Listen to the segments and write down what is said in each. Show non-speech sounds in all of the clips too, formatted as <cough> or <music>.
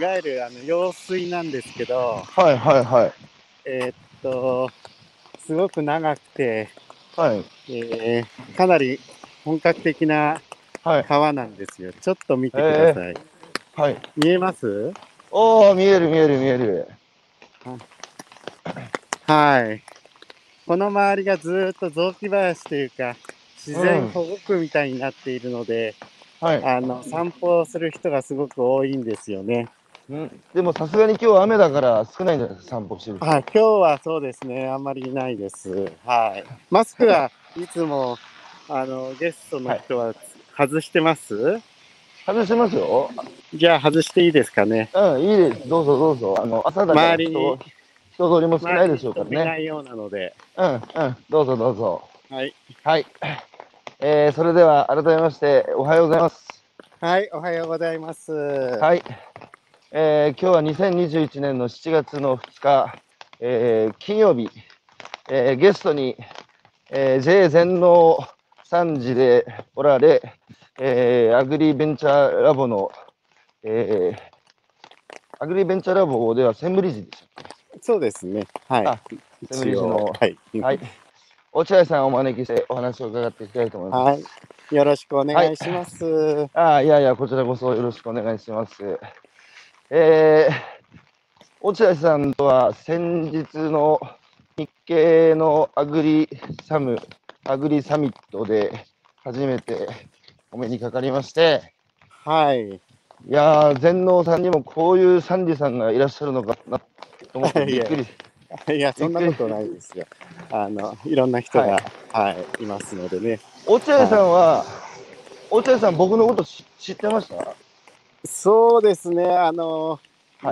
いわゆるあの用水なんですけど、はいはいはい。えーっと、すごく長くて、はい。えーかなり本格的なはい。川なんですよ。ちょっと見てください。はい。見えます？おー、見える見える見える。はい。この周りがずーっと雑木林というか、自然保護区みたいになっているので、はい。あの散歩をする人がすごく多いんですよね。うん、でもさすがに今日雨だから少ないんじゃないですか、散歩してる人。はい、今日はそうですね、あんまりいないです。はい。マスクは <laughs> いつもあのゲストの人は外してます、外してますよ。じゃあ外していいですかね？うん、いいです。どうぞどうぞ。あの、朝だから周りに人人通りも少ないでしょうからいね。ないようなので。うん、うん、どうぞどうぞ。はい。はい。えー、それでは改めましておはようございます。はい、おはようございます。ははい。えー、今日は2021年の7月の2日、えー、金曜日、えー、ゲストに、えー、J 全農3時でおられ、えー、アグリベンチャーラボの、えー、アグリベンチャーラボではセンブリッジでしそうですね。はい。あセンブリッジのはい。た。はい。落合さんをお招きしてお話を伺っていきたいと思います。はい。よろしくお願いします。ああ、いやいや、こちらこそよろしくお願いします。えー、落合さんとは先日の日経のアグリサム、アグリサミットで初めてお目にかかりまして、はい。いやー、全農さんにもこういうサンディさんがいらっしゃるのかなと思ってびっくり。いや、そんなことないですよ。あの、いろんな人が、はい、い、ますのでね。落合さんは、落合さん、僕のこと知知ってました？そうですね。あの、はい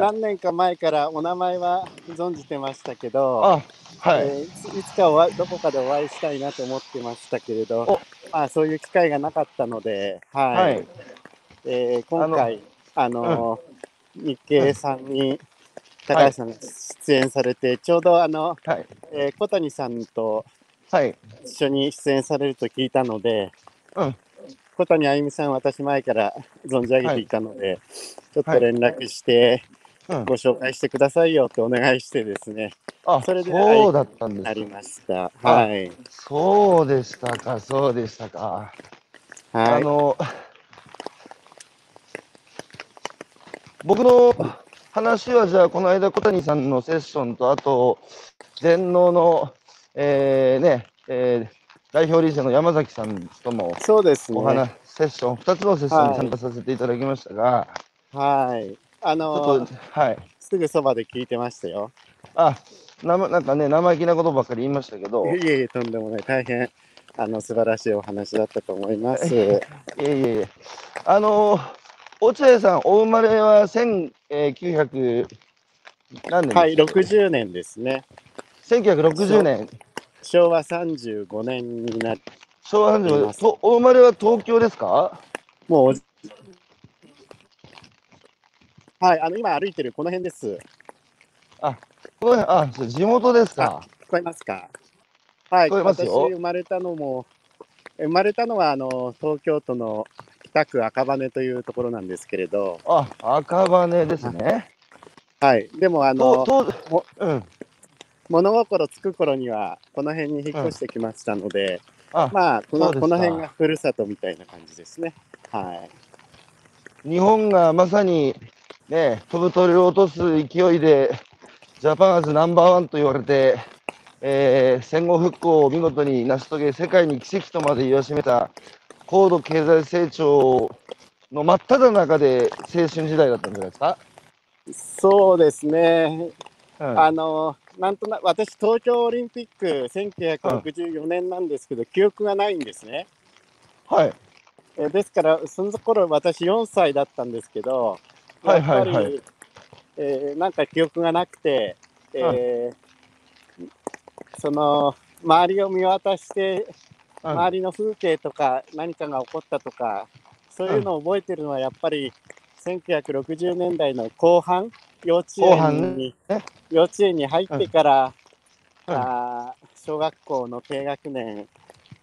何年か前からお名前は存じてましたけど、あ、はい。えーいつかおどこかでお会いしたいなと思ってましたけれどお、まあ、そういう機会がなかったので、はい。はい。えー今回、あの、日経さんに高橋さんが出演されて、ちょうどあの、はい。えー小谷さんとはい。一緒に出演されると聞いたので、うん小谷あゆみさん、私前から存じ上げていたので、ちょっと連絡して、うんご紹介してくださいよってお願いしてですね、あ、それでそうだったんですありました。はい。そうでしたか、そうでしたか。はい。あの、僕の話は、じゃあ、この間、小谷さんのセッションと、あと、全農の、えーね、えー代表理事の山崎さんともそうですね。お話、セッション、2つのセッションに参加させていただきましたが、はい。あのっと、はい。すぐそばで聞いてましたよ。あ、ななんかね、生意気なことばっかり言いましたけど、いえいえ、とんでもない。大変、あの、素晴らしいお話だったと思います。いえいえ。あの、落合さん、お生まれは1900何年はい、でしたっけ？60年ですね。1960年、昭和35年になり、昭和35います年と、お生まれは東京ですか？もう、はい、あの、今歩いてるこの辺です。この辺あ、地元ですか。聞こえますか？はい、聞こえますよ私生まれたのも、生まれたのは、あの、東京都の北区赤羽というところなんですけれど、あ、赤羽ですね。はい、でも、あの、うん。物心つく頃には、この辺に引っ越してきましたので、あ、まあ、このこの辺がふるさとみたいな感じですね。はい。日本がまさに、ね、飛ぶ鳥を落とす勢いで、ジャパンアズナンバーワンと言われて、えー戦後復興を見事に成し遂げ、世界に奇跡とまで言わしめた高度経済成長の真っ只中で青春時代だったんじゃないですか？そうですね。うんあの、なんとなく、私、東京オリンピック1964年なんですけど、記憶がないんですね。はい。えですから、その頃私4歳だったんですけど、はいはいはいやっぱりえーなんか記憶がなくて、えーその周りを見渡して、うん周りの風景とか何かが起こったとか、そういうのを覚えてるのはやっぱり1960年代の後半、幼稚園に、ね。幼稚園に入ってから、うん。あー小学校の低学年、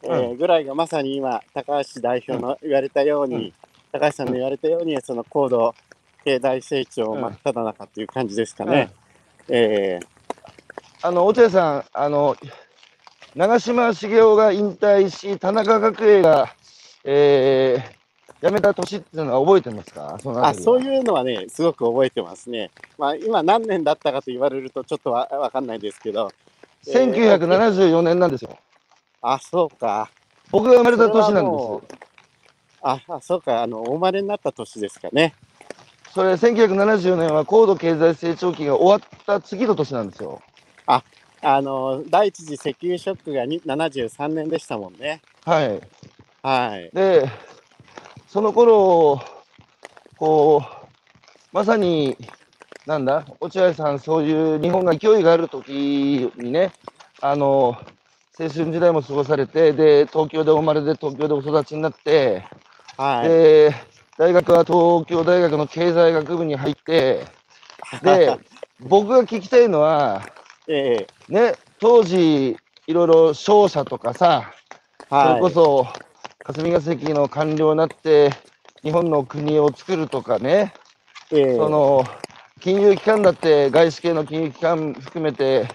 えうーぐらいがまさに今、高橋代表の言われたように、高橋さんの言われたように、その高度経済成長真っ只中っていう感じですかね。ええあの、落合さん、あの、長嶋茂雄が引退し、田中角栄が、えー、辞めた年っていうのは覚えてますか？あそういうのはね、すごく覚えてますね。まあ、今何年だったかと言われるとちょっとわわかんないですけど、えー1974年なんですよ。あ、そうか。僕が生まれた年なんそであ、あそうか、あの、お生まれになった年ですかね。す。それ、1974年は高度経済成長期が終わった次の年なんですよ。あの、第一次石油ショックがに73年でしたもんね。はい。はい。で、その頃、こう、まさに、なんだ、落合さん、そういう日本が勢いがある時にね、あの、青春時代も過ごされて、で、東京でお生まれで東京でお育ちになって、はい。で、大学は東京大学の経済学部に入って、で、<laughs> 僕が聞きたいのは、ええね、当時、いろいろ商社とかさ、そはい。れこそ霞が関の官僚になって日本の国を作るとかね、ええその金融機関だって外資系の金融機関含めて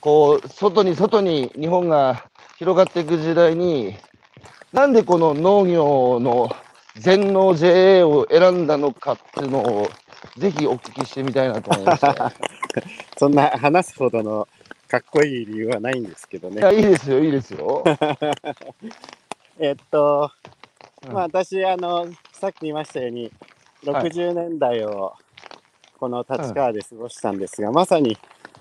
こう外に外に日本が広がっていく時代になんでこの農業の全農 JA を選んだのかっていうのをぜひお聞きしてみたいなと思いました。<laughs> そんな話すほどのかっこいい理由はないんですけどね。いいですよいいですよ。<laughs> えっと、うん。まあ私、あの、さっき言いましたように、はい。60年代をこの立川で過ごしたんですが、まさに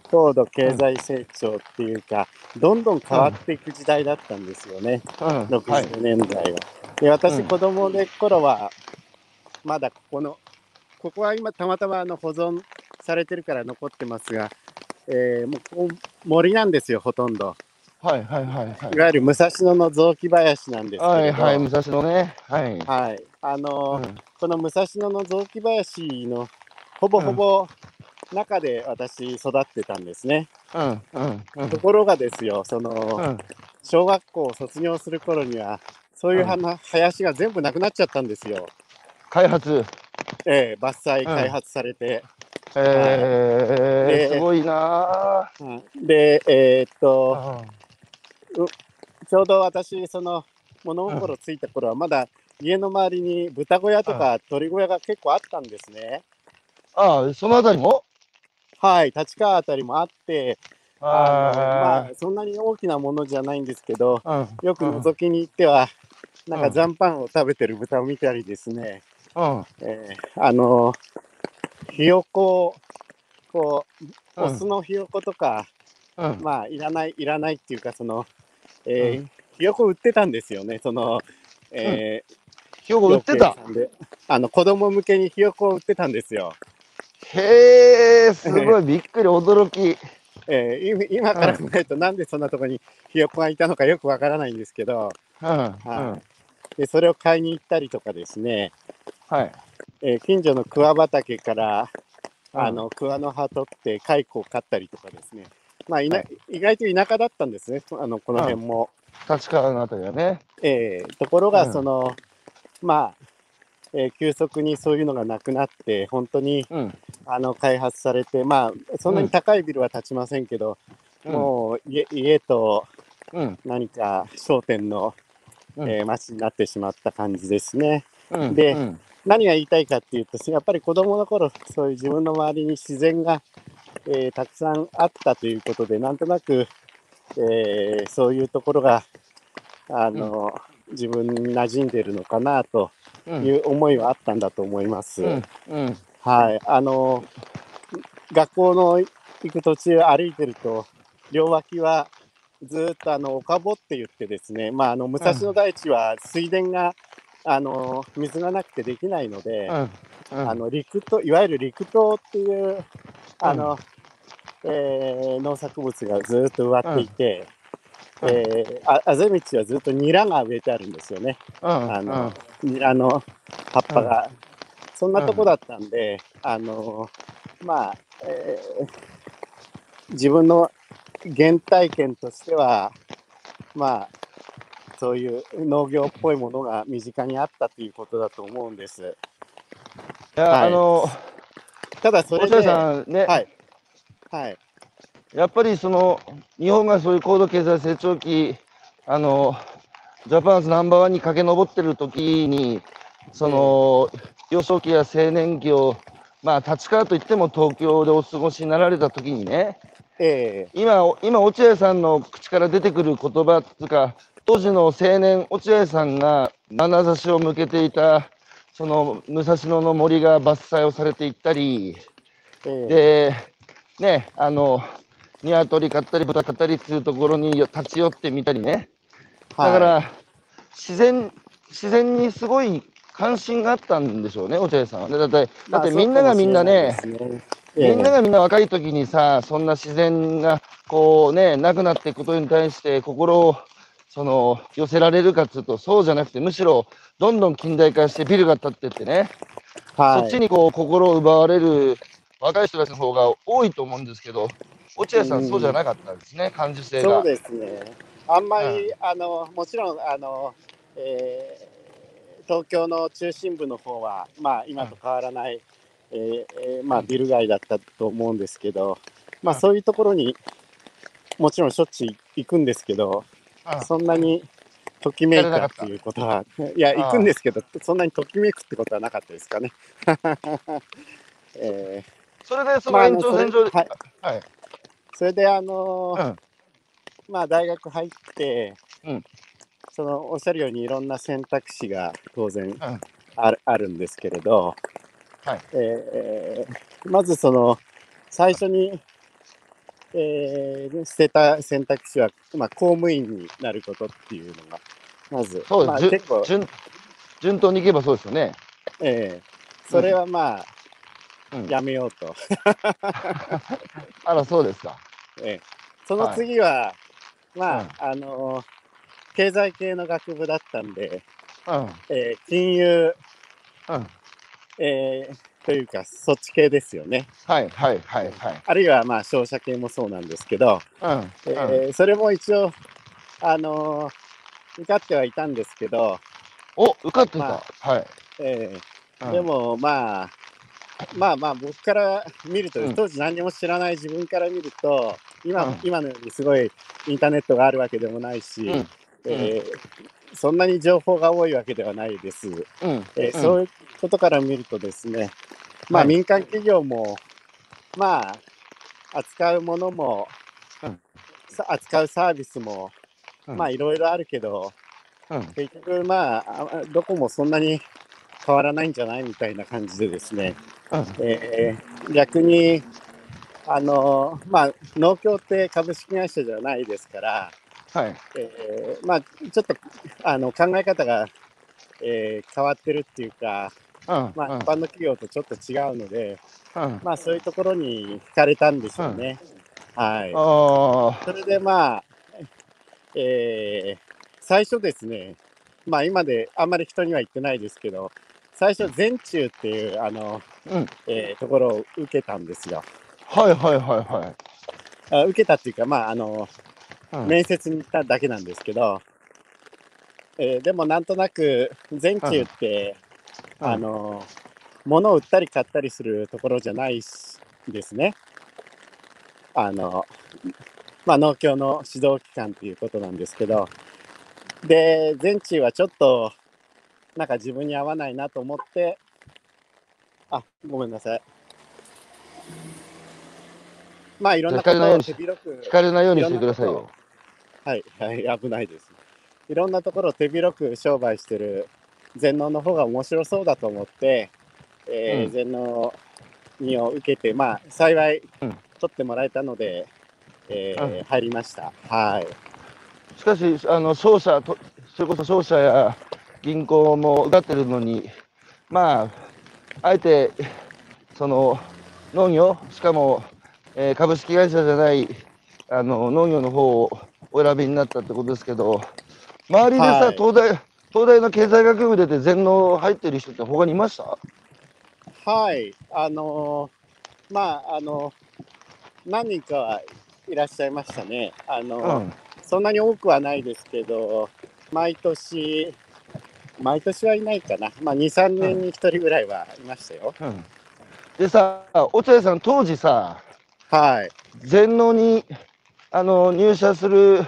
高度経済成長っていうか、どんどん変わっていく時代だったんですよね、うん。はい60年代は。で、私、うん。子供で頃は、まだここの、ここは今たまたまあの保存されてるから残ってますが、えーもう森なんですよ、ほとんど。はいはいはいはい。いわゆる武蔵野の雑木林なんですけはいはい武蔵野ね。はい。はい、あのーうん。この武蔵野の雑木林のほぼほぼ中で私育ってたんですね。うんうんうん。ところがですよ、そのうん。小学校を卒業する頃には、そういう花、林が全部なくなっちゃったんですよ。開発。ええ伐採、ん開発されて。えー、ですごいなうん。で、えーっと、あちょうど私、その物心ついた頃は、まだ家の周りに豚小屋とか鳥小屋が結構あったんですね。あそのあたりも？はい、立川あたりもあって、あのまああ、そんなに大きなものじゃないんですけど、よく覗きに行っては、なんかうん。残飯を食べてる豚を見たりですね、うん。えーあのひよこを、こう、うん。オスのひよことか、うん。まあ、いらない、いらないっていうか、その、えーうひよこ売ってたんですよね、その、えーひよこ売ってた？あの子供向けにひよこを売ってたんですよ。へえ <laughs> すごい。びっくり驚き。えー今今から考えると、なんでそんなところにひよこがいたのかよくわからないんですけど、うんうん。はでそれを買いに行ったりとかですね、はい。えー近所の桑畑からうん。あの桑の葉取って蚕を飼ったりとかですね、まあいなはい。意外と田舎だったんですね、あのこの辺も。立川のあたりはね。えーところが、うん。その、まあ、えー急速にそういうのがなくなって、本当にうん。あの開発されて、まあ、そんなに高いビルは建ちませんけど、うん。もう家家とうん。何か商店の、うん。えー街になってしまった感じですね。うん。でうん。何が言いたいかっていうと、やっぱり子供の頃、そういう自分の周りに自然が、えーたくさんあったということで、なんとなく、えーそういうところが、あの、自分に馴染んでるのかなとうん。いう思いはあったんだと思います。うん。うん。はい。あの、学校の行く途中歩いてると、両脇はずーっとあの岡ぼって言ってですね、まあ、あの武蔵野台地は水田が、あの水がなくてできないので、うん。うん。あの陸といわゆる陸島っていうあの、えー農作物がずーっと植わっていて、うん。えーああぜ道はずっとニラが植えてあるんですよね。うん。あのニラの葉っぱが、そんなとこだったんで、あのまあ、えー自分の原体験としてはまあそういう農業っぽいものが身近にあったということだと思うんです。や、はい。あの、ただそれで、ね、はい。はい。やっぱりその日本がそういう高度経済成長期、あのジャパンズナンバーワンに駆け上ってる時に、その幼少期や青年期を、まあ、立川といっても東京でお過ごしになられた時にね、え今、今落合さんの口から出てくる言葉っていうか、当時の青年、落合さんが眼差しを向けていた、その武蔵野の森が伐採をされていったり、ええで、ね、あの、鶏買ったり豚買ったりっていうところに立ち寄ってみたりね。だから、はい自然、自然にすごい関心があったんでしょうね、落合さんはね。だって、だってみんながみんなね、みんながみんな若い時にさ、そんな自然がこうね、なくなっていくことに対して心をその寄せられるかっていうと、そうじゃなくて、むしろどんどん近代化してビルが建ってってね、はい、そっちにこう心を奪われる若い人たちの方が多いと思うんですけど、落合さうんん、そうじゃなかったんですね、感受性が。そうですね。あんまり、あのもちろんあの、えー東京の中心部の方はまあ今と変わらない、えーえーまあビル街だったと思うんですけど、まあうん。そういうところにもちろんしょっちゅう行くんですけど、うん。そんなにときめいたっていうことは、いや行くんですけど、そんなにときめくってことはなかったですかね。<laughs> えそれでその延長線上で、それはい。はい。それであのーうん。まあ大学入って、うん。そのおっしゃるようにいろんな選択肢が当然ん。ある,、あるんですけれど、はい。えーまずその最初に、えー捨てた選択肢は、まあ、公務員になることっていうのがまずそうです、まあ結構、順順当にいけばそうですよね。えーそれはまあ、うんやめようと、<laughs> あら、そうですか。えーその次は、まあ、あのー経済系の学部だったんで、うん。えー金融、うん。えーというか、そっち系ですよね。はい、はい、はい、はい。あるいは、まあ、商社系もそうなんですけど、うん。うん。えーそれも一応、あのー受かってはいたんですけど、お、受かってた。まはい。えうんーで、も、まあ、まあまあ、僕から見ると、うん。当時何にも知らない自分から見ると、今,、うん。今のようにすごいインターネットがあるわけでもないし、うん。えーそんなに情報が多いわけではないです。うん。えーうん。そういうことから見るとですね、まあ、はい。民間企業も、まあ、扱うものも、扱うサービスも、うん。まあいろいろあるけど、うん。結局まああどこもそんなに変わらないんじゃないみたいな感じでですね、うん。えー逆にあのまあ農協って株式会社じゃないですから、はい。えーまあちょっとあの考え方が、えー変わってるっていうか、うん。まあ、うん一般の企業とちょっと違うので、うん。まあそういうところに惹かれたんでしょうね。はい。あそれでまあ、えー最初ですね、まあ今であんまり人には言ってないですけど、最初全中っていうあの、あ。うん。えーところを受けたんですよ。はい、はい、はい、あ受けたっていうか、まああの、はい。うん。面接に行っただけなんですけど、えーでもなんとなく全中って、うんあの、物を売ったり買ったりするところじゃないしですね。あの、まあ農協の指導機関っていうことなんですけど、で、全中はちょっと、なんか自分に合わないなと思って、あ、ごめんなさい。まあいろんなことを手広く聞かれないようにしてくださいよ。はい、はい、危ないです。いろんなところを手広く商売してる全農の方が面白そうだと思って、えーうん全農にを受けて、まあ、幸いうん取ってもらえたので、えーうん入りました。はい。しかし、あの商社と、それこそ商社や銀行も受かってるのに、まあ、あえてその農業、しかも、えー株式会社じゃないあの農業の方をお選びになったってことですけど、周りでさ、はい東大東大の経済学部出て全農入ってる人って他にいました？はい。あのーまあ、あの何人かはいらっしゃいましたね。あのうん。そんなに多くはないですけど、毎年、毎年はいないかな。まあ、2、3年に1人ぐらいはいましたよ。うん。でさ、落合さん、当時さ、はい。全農にあの入社する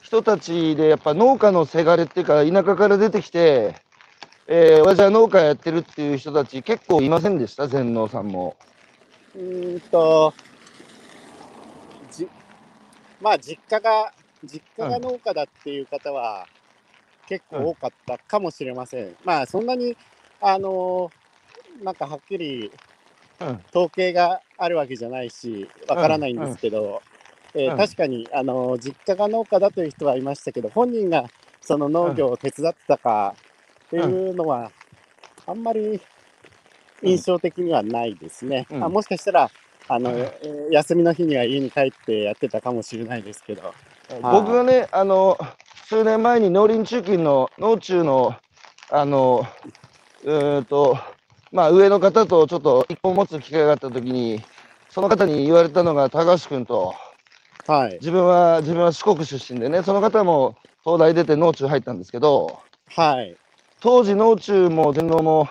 人たちで、やっぱ農家のせがれっていうか、田舎から出てきて、えー、私は農家やってるっていう人たち、結構いませんでした、全農さんも。うーんと、じ、まあ、実家が、実家が農家だっていう方は、結構多かったかもしれません。まあ、そんなに、あのなんかはっきりうん、統計があるわけじゃないし、わからないんですけど、えーうん。確かに、あの実家が農家だという人はいましたけど、本人がその農業を手伝ってたかっていうのは、あんまり印象的にはないですね。うん。あもしかしたらあの、うん。えー休みの日には家に帰ってやってたかもしれないですけど、僕がね、あの数年前に農林中金の農中のあのうーんと、まあ、上の方とちょっと一本持つ機会があったときに、その方に言われたのが、高橋君と、はい、自分は自分は四国出身でね、その方も東大出て農中入ったんですけど、はい、当時農中も全農も、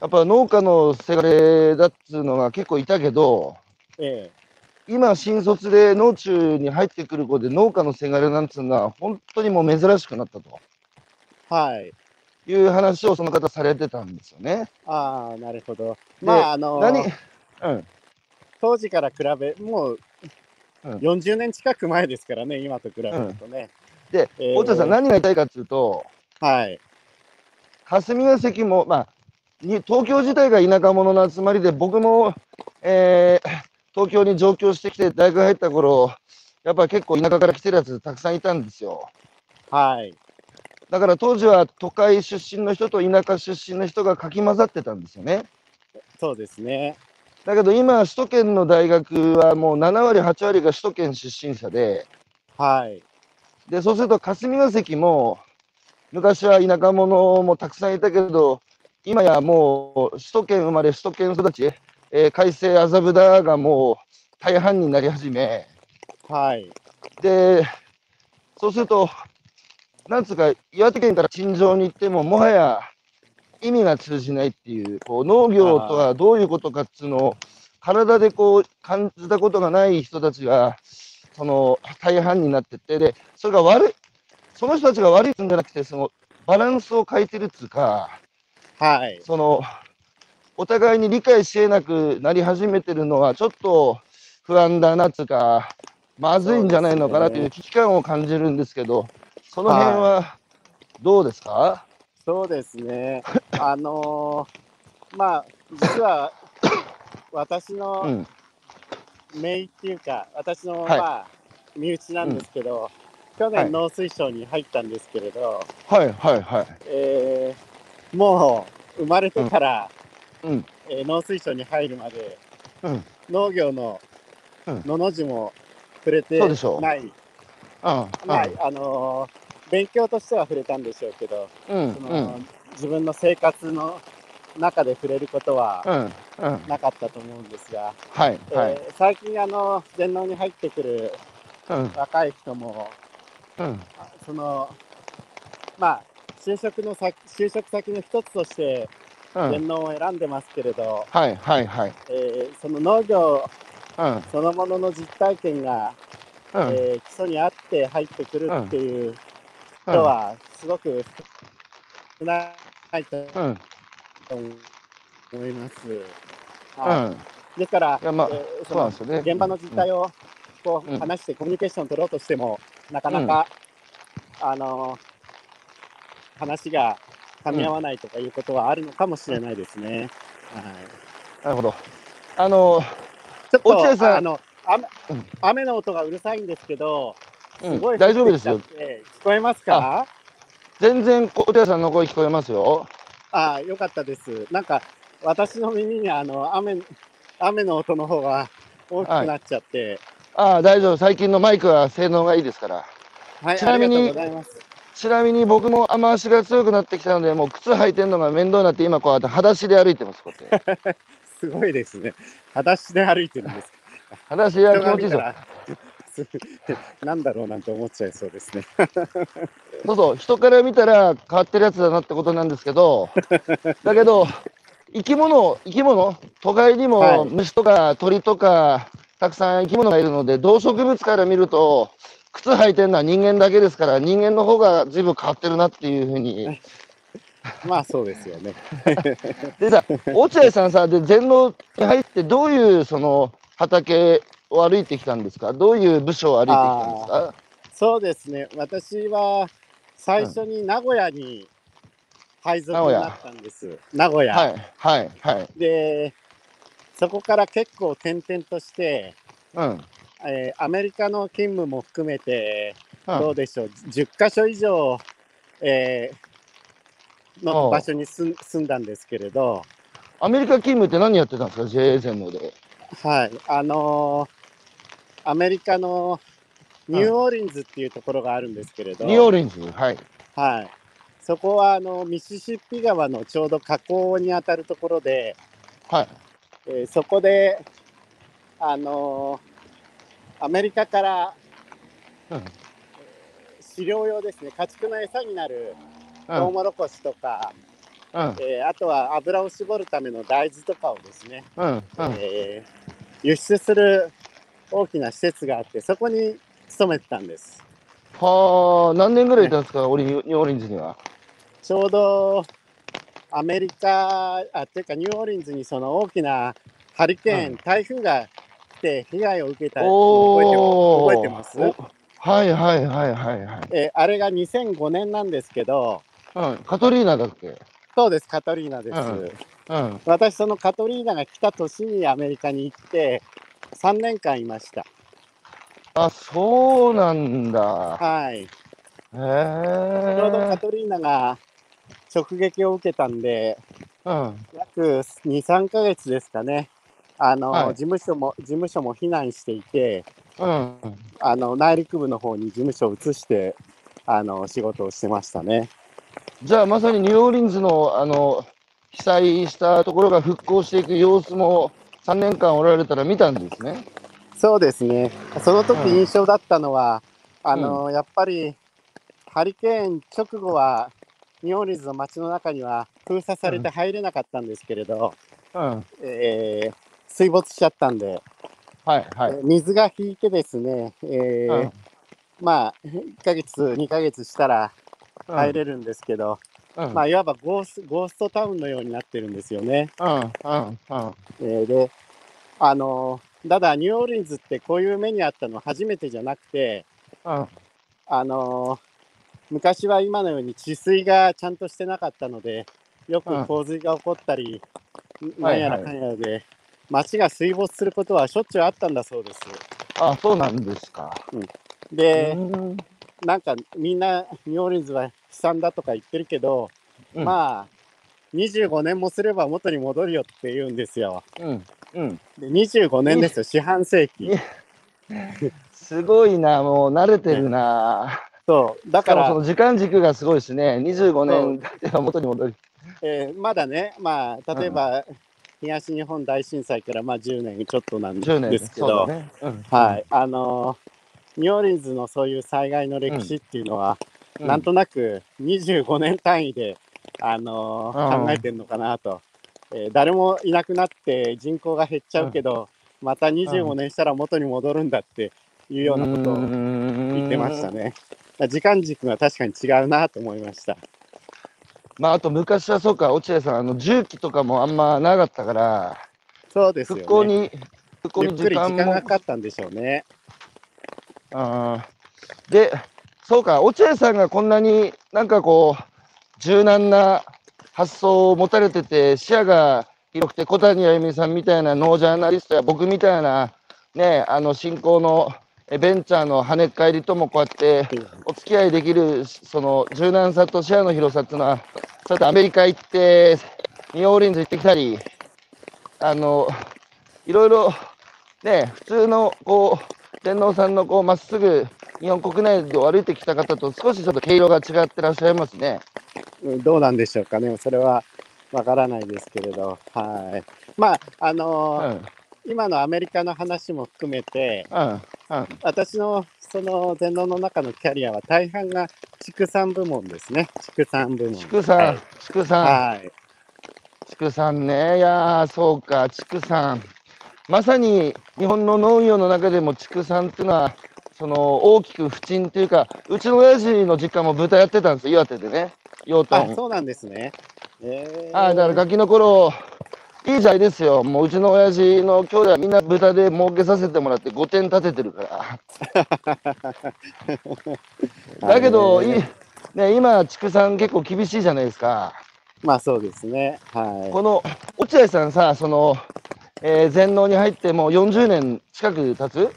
やっぱ農家のせがれだっつうのが結構いたけど、え今、新卒で農中に入ってくる子で農家のせがれなんつうのは、本当にもう珍しくなったとえはい。いう話をその方されてたんですよね。ああ、なるほど。まあ、あの何うん、当時から比べ、もううん40年近く前ですからね、今と比べるとね。で、えー大田さん、何が言いたいかっていうと、はい、霞が関も、まあ、に東京自体が田舎者の集まりで、僕も、えー東京に上京してきて、大学入った頃やっぱ結構田舎から来てるやつたくさんいたんですよ。はい、だから当時は都会出身の人と田舎出身の人がかき混ざってたんですよね。そうですね。だけど今、首都圏の大学はもう7割、8割が首都圏出身者で、はい、でそうすると霞が関も昔は田舎者もたくさんいたけど今やもう首都圏生まれ首都圏育ち、えー改正麻布田がもう大半になり始め。はい、でそうするとなんつうか岩手県から陳情に行ってももはや意味が通じないっていうこう農業とはどういうことかっつうのを体でこう感じたことがない人たちがその大半になってってでそれが悪いその人たちが悪いんじゃなくてそのバランスを変えてるっつうかはい、そのお互いに理解しえなくなり始めてるのはちょっと不安だなっつうかまずいんじゃないのかなという危機感を感じるんですけどその辺はどうですか、そうですね。<laughs> あのーまあ、実は私うのん。姪っていうか、私の、はい。まあ、身内なんですけど、去はい。年農水省に入ったんですけれど、はいはいはい。えーもう生まれてから、うんえー農水省に入るまで、うん。農業のうん。のの字も触れてそうでしょう。ない、うん。ない、あのー勉強としては触れたんでしょうけど、うん。そのうん自分の生活の中で触れることはうん。うん。なかったと思うんですが、はい。はい。えー最近あの全農に入ってくるうん。若い人もうん。そのまあ就職の先就職先の一つとしてうん全農を選んでますけれど、はいはいはい。えーその農業うん。そのものの実体験が、うん。えー基礎にあって入ってくるっていううん人はすごく少ないとうん。思います。うはい。んですから、まあえーそうなんですよね。現場の実態をこううん。話してコミュニケーションを取ろうとしても、なかなか、あの話が噛み合わないとかいうことはあるのかもしれないですね。はい、なるほど。あのちょっ落合さん。とあの雨うん。雨の音がうるさいんですけど、うん。すごい大丈夫ですよ。聞こえますか？全然小寺さんの声聞こえますよ。ああ、よかったです。なんか私の耳にあの雨雨の音の方が大きくなっちゃって、ああ大丈夫。最近のマイクは性能がいいですから。はい、ちなみにちなみに僕も雨足が強くなってきたのでもう靴履いてるのが面倒になって今こうやって裸足で歩いてますこうやって <laughs> すごいですね。裸足で歩いてるんです。裸足は気持ちい <laughs> いでなんだろうなんて思っちゃいそうですね。<laughs> そうそう、人から見たら変わってるやつだなってことなんですけど、だけど、生き物、生き物、都会にはいも虫とか鳥とか、たくさん生き物がいるので、動植物から見ると、靴履いてるのは人間だけですから、人間の方が随分変わってるなっていうふうに。<laughs> まあそうですよね。<laughs> でさ、落合さんさ、で全農に入って、どういうその畑を歩いてきたんですか？どういう部署を歩いてきたんですか？そうですね。私は最初に名古屋に配属になったんです。名古屋。はい、はい、はい。で、そこから結構転々として、うん。えーアメリカの勤務も含めて、うんどうでしょう、10カ所以上、えーの場所に住ん住んだんですけれど、アメリカ勤務って何やってたんですか ?JA 全農で。はい、あのーアメリカのニューオーリンズっていうところがあるんですけれど、ニューオーリンズ？はい。はい、そこはあのミシシッピ川のちょうど河口にあたるところで、はい。えーそこで、あのーアメリカからうん。飼料用ですね、家畜の餌になるうん。トウモロコシとか、うん。えーあとは油を絞るための大豆とかをですね、うん。うん。えー輸出する大きな施設があって、そこに勤めてたんです。はあ、何年ぐらいいたんですか、オリニューオーリンズには。ちょうどアメリカ、あっていうかニューオーリンズにその大きなハリケーン、うん台風が来て被害を受けた覚えてます？覚えてます、おはいはいはいはいはい。えーあれが2005年なんですけど、うん。カトリーナだっけ？そうです、カトリーナです。うんうん。私、そのカトリーナが来た年にアメリカに行って、3年間いました。あ、そうなんだ。はい。へちょうどカえ。トリーナが直撃を受けたんで、うん。約2、3ヶ月ですかね。あの、はい事務所も、事務所も避難していて、うん。あの、内陸部の方に事務所を移して、あの、仕事をしてましたね。じゃあまさにニューオーリンズのあの被災したところが復興していく様子も3年間おられたら見たんですね。そうですね。その時うん印象だったのは、あの、やっぱり、ハリケーン直後は、ニューオーリンズの街の中には封鎖されて入れなかったんですけれど、うん。えー水没しちゃったんで、はいはい。えー水が引いてですね、えーうん。まあ、1ヶ月、2ヶ月したらうん。入れるんですけど、うん。まあ、いわばゴースゴーストタウンのようになってるんですよね。うんうんうん。えーで、あのーただ、ニューオーリンズってこういう目にあったのは初めてじゃなくて、うん。あのー昔は今のように治水がちゃんとしてなかったので、よくうん。洪水が起こったり、はいはい。なんやらかんやらで、町が水没することはしょっちゅうあったんだそうです。あ、そうなんですか。で、うんなんかみんなニューオーリンズは悲惨だとか言ってるけど、うんまあ、25年もすれば元に戻るよって言うんですよ。うんうん。で25年ですよ、四半世紀。すごいな、もう慣れてるな。そう、だか、ららその時間軸がすごいですね。25年経てば元に戻り。えーまだね、まあ、例えば、東日本大震災からまあ10年ちょっとなん10年ですけど、ね。うんはい、あのーニューオーリンズのそういう災害の歴史っていうのは、うんなんとなく25年単位で、あの考えてるのかなと、えー誰もいなくなって人口が減っちゃうけど、また25年したら元に戻るんだっていうようなことを言言ってました。ね。時間軸が確かに違うなと思いました。まあ、あと昔はそうか、落合さん、あの重機とかもあんまなかったから、そうですよね。復興に、復興に時間も。かかったんでしょうね。あーで、そうか、落合さんがこんなになんかこう、柔軟な発想を持たれてて、視野が広くて、小谷あゆみさんみたいなノージャーナリストや僕みたいな、ね、あの新興のえベンチャーの跳ねっ返りともこうやってお付き合いできる、その柔軟さと視野の広さっていうのは、そうやってアメリカ行って、ニューオーリンズ行ってきたり、あの、いろいろ、ね、普通のこう、天皇さんのこうまっすぐ日本国内を歩いてきた方と少しちょっと毛色が違ってらっしゃいますね。うんどうなんでしょうかね。それはわからないですけれど。はい。まあ、あのーうん、今のアメリカの話も含めて、うん、うん。私のその全農の中のキャリアは大半が畜産部門ですね。畜産部門。畜産、畜産、はい。畜産ね。いやー、そうか、畜産。まさに日本の農業の中でも畜産っていうのは、その大きく不沈というか、うちの親父の実家も豚やってたんですよ、岩手でね。養あ、豚。そうなんですね。えー、ああ、だからガキの頃、いい時代ですよ。もううちの親父の兄弟はみんな豚で儲けさせてもらって5点立ててるから。<laughs> だけど、いねね、今、畜産結構厳しいじゃないですか。まあそうですね。はこの落合さんさ、その、えー全農に入ってもう40年近く経つ？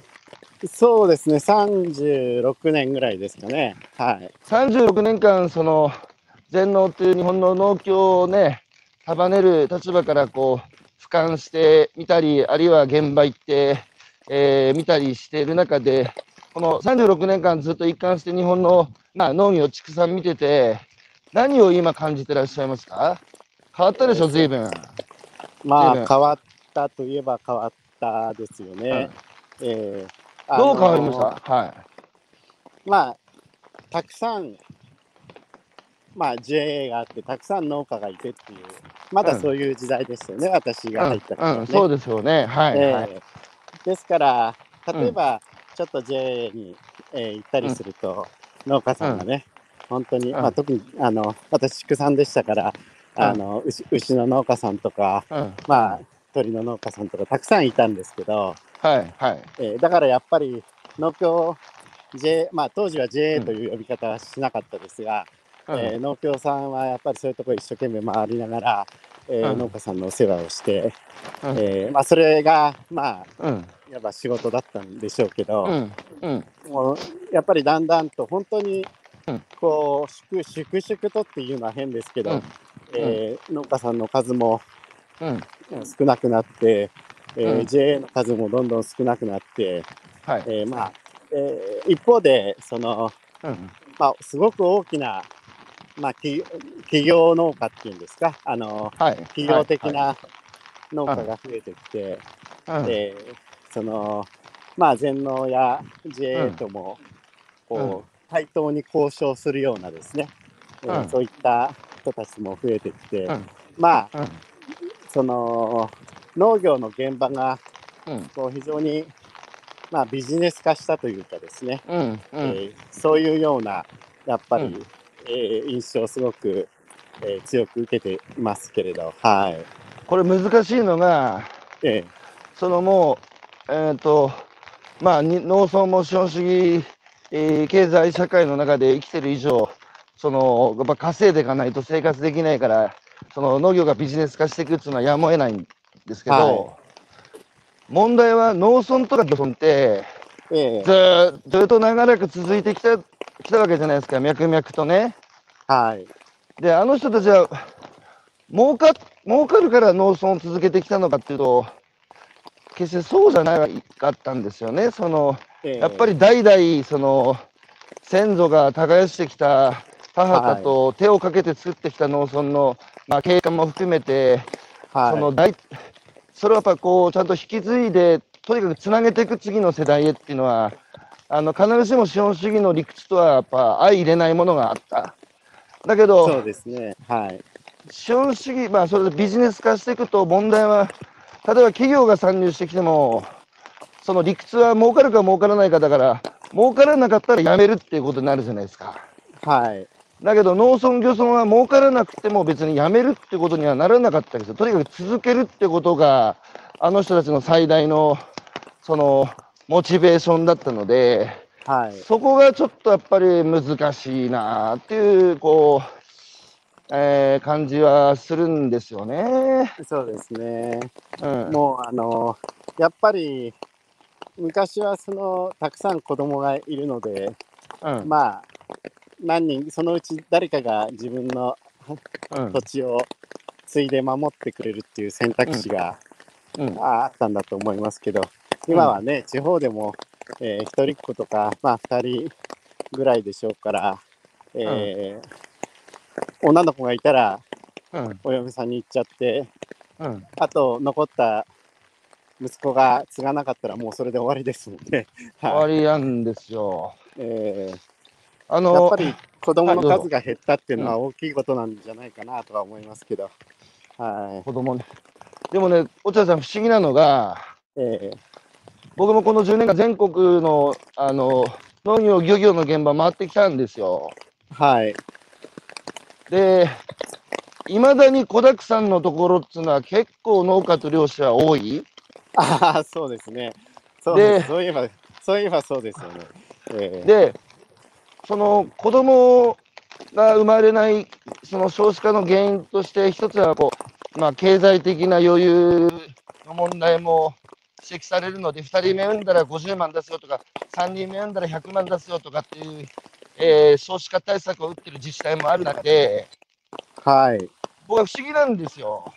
い。そうですね。36年ぐらいですかね。はい。36年間、その全農という日本の農協をね、束ねる立場からこう俯瞰してみたり、あるいは現場行って、えー見たりしている中で、この36年間ずっと一貫して日本の、まあ、農業、畜産見てて、何を今感じてらっしゃいますか？変わったでしょ、随分。ま随分あ変わったといえば変わったですよね。えーあのどう変わりました？はい。まあ、たくさん、まあ、JA があって、たくさん農家がいてっていう、まだそういう時代ですよね、私が入った頃はね、うんうん、そうですよね。はい、え。はい。えですから、例えば、ちょっと JA に、えー行ったりすると、農家さんがね、本当に、うん。まあ、特にあの私、畜産でしたから、あの牛牛の農家さんとか、うん、まあ、鳥の農家さんとかたくさんいたんですけど、はい、はい。えーだからやっぱり農協 J、まあ、当時は JA という呼び方はしなかったですが、うん。えー農協さんはやっぱりそういうところ一生懸命回りながら、えーうん。農家さんのお世話をして、うん。えーまあ、それが、まあ、うん、いわば仕事だったんでしょうけど、もうやっぱりだんだんと本当にうん。こう粛々々とっていうのは変ですけど、うん。えー農家さんの数もうん、少なくなって、えーうん。JA の数もどんどん少なくなって、はい。えーまあえー一方でその、うん、まあ、すごく大きな、まあ、企企業農家っていうんですか。あのはい。企業的はな農家が増えてきて、い、はいえーそのまあ全農や JA うんともうん。こう対等に交渉するようなですね、えーうん。そういった人たちも増えてきて、うん。まあうん、その農業の現場がうん、こう非常に、まあ、ビジネス化したというかですね、えーそういうようなやっぱり、うんえー印象をすごく、えー強く受けていますけれど、はい。これ難しいのが、えそのもう、えっ、と、まあ、に農村も資本主義、えー経済社会の中で生きてる以上、その、やっぱ稼いでいかないと生活できないから、その農業がビジネス化していくっていうのはやむを得ないんですけど、はい。問題は農村とか漁村って、ーえ。ずーずっと長らく続いてきた、きたわけじゃないですか、脈々とね。ーはい。で、あの人たちは、儲か、儲かるから農村を続けてきたのかっていうと、決してそうじゃないかったんですよね。その、えーやっぱり代々、その、先祖が耕してきた母方と手をかけて作ってきた農村の、まあ、経過も含めて、はい。その大、それをやっぱこう、ちゃんと引き継いで、とにかくつなげていく次の世代へっていうのは、あの、必ずしも資本主義の理屈とはやっぱ相入れないものがあった。だけど、そうですねはい資本主義、まあ、それでビジネス化していくと問題は、例えば企業が参入してきても、その理屈は儲かるか儲からないかだから、儲からなかったらやめるっていうことになるじゃないですか。はいだけど農村漁村は儲からなくても別にやめるってことにはならなかったんですよ。とにかく続けるってことが、あの人たちの最大の、その、モチベーションだったので、はいそこがちょっとやっぱり難しいなっていう、こう、えー感じはするんですよね。そうですねうん。もうあのやっぱり昔はそのたくさん子供がいるのでうん。まあ何人そのうち誰かが自分のうん土地を継いで守ってくれるっていう選択肢が、うん。ああったんだと思いますけど今はね、地方でも、えー一人っ子とかまあ二人ぐらいでしょうから、えー女の子がいたらうん。お嫁さんに行っちゃってうん。あと残った息子が継がなかったらもうそれで終わりですので、<laughs> 終わりなんですよ。<laughs> えーあのやっぱ、り子供の数が減ったっていうのは大きいことなんじゃないかなとは思いますけど、は子供ね。でもね、落合さん不思議なのが、い。え僕もこの10年間全国の、あの、農業、漁業の現場回ってきたんですよ。ーはい。で、いまだに子だくさんのところっていうのは結構農家と漁師は多い。ああ、そうですね。そうでそういえば、そういえばそうですよね。えーで、その子供が生まれない、その少子化の原因として、一つはこう、まあ、経済的な余裕の問題も指摘されるので、2人目産んだら50万出すよとか、3人目産んだら100万出すよとかっていう、えー少子化対策を打ってる自治体もある中で、はい。僕は不思議なんですよ。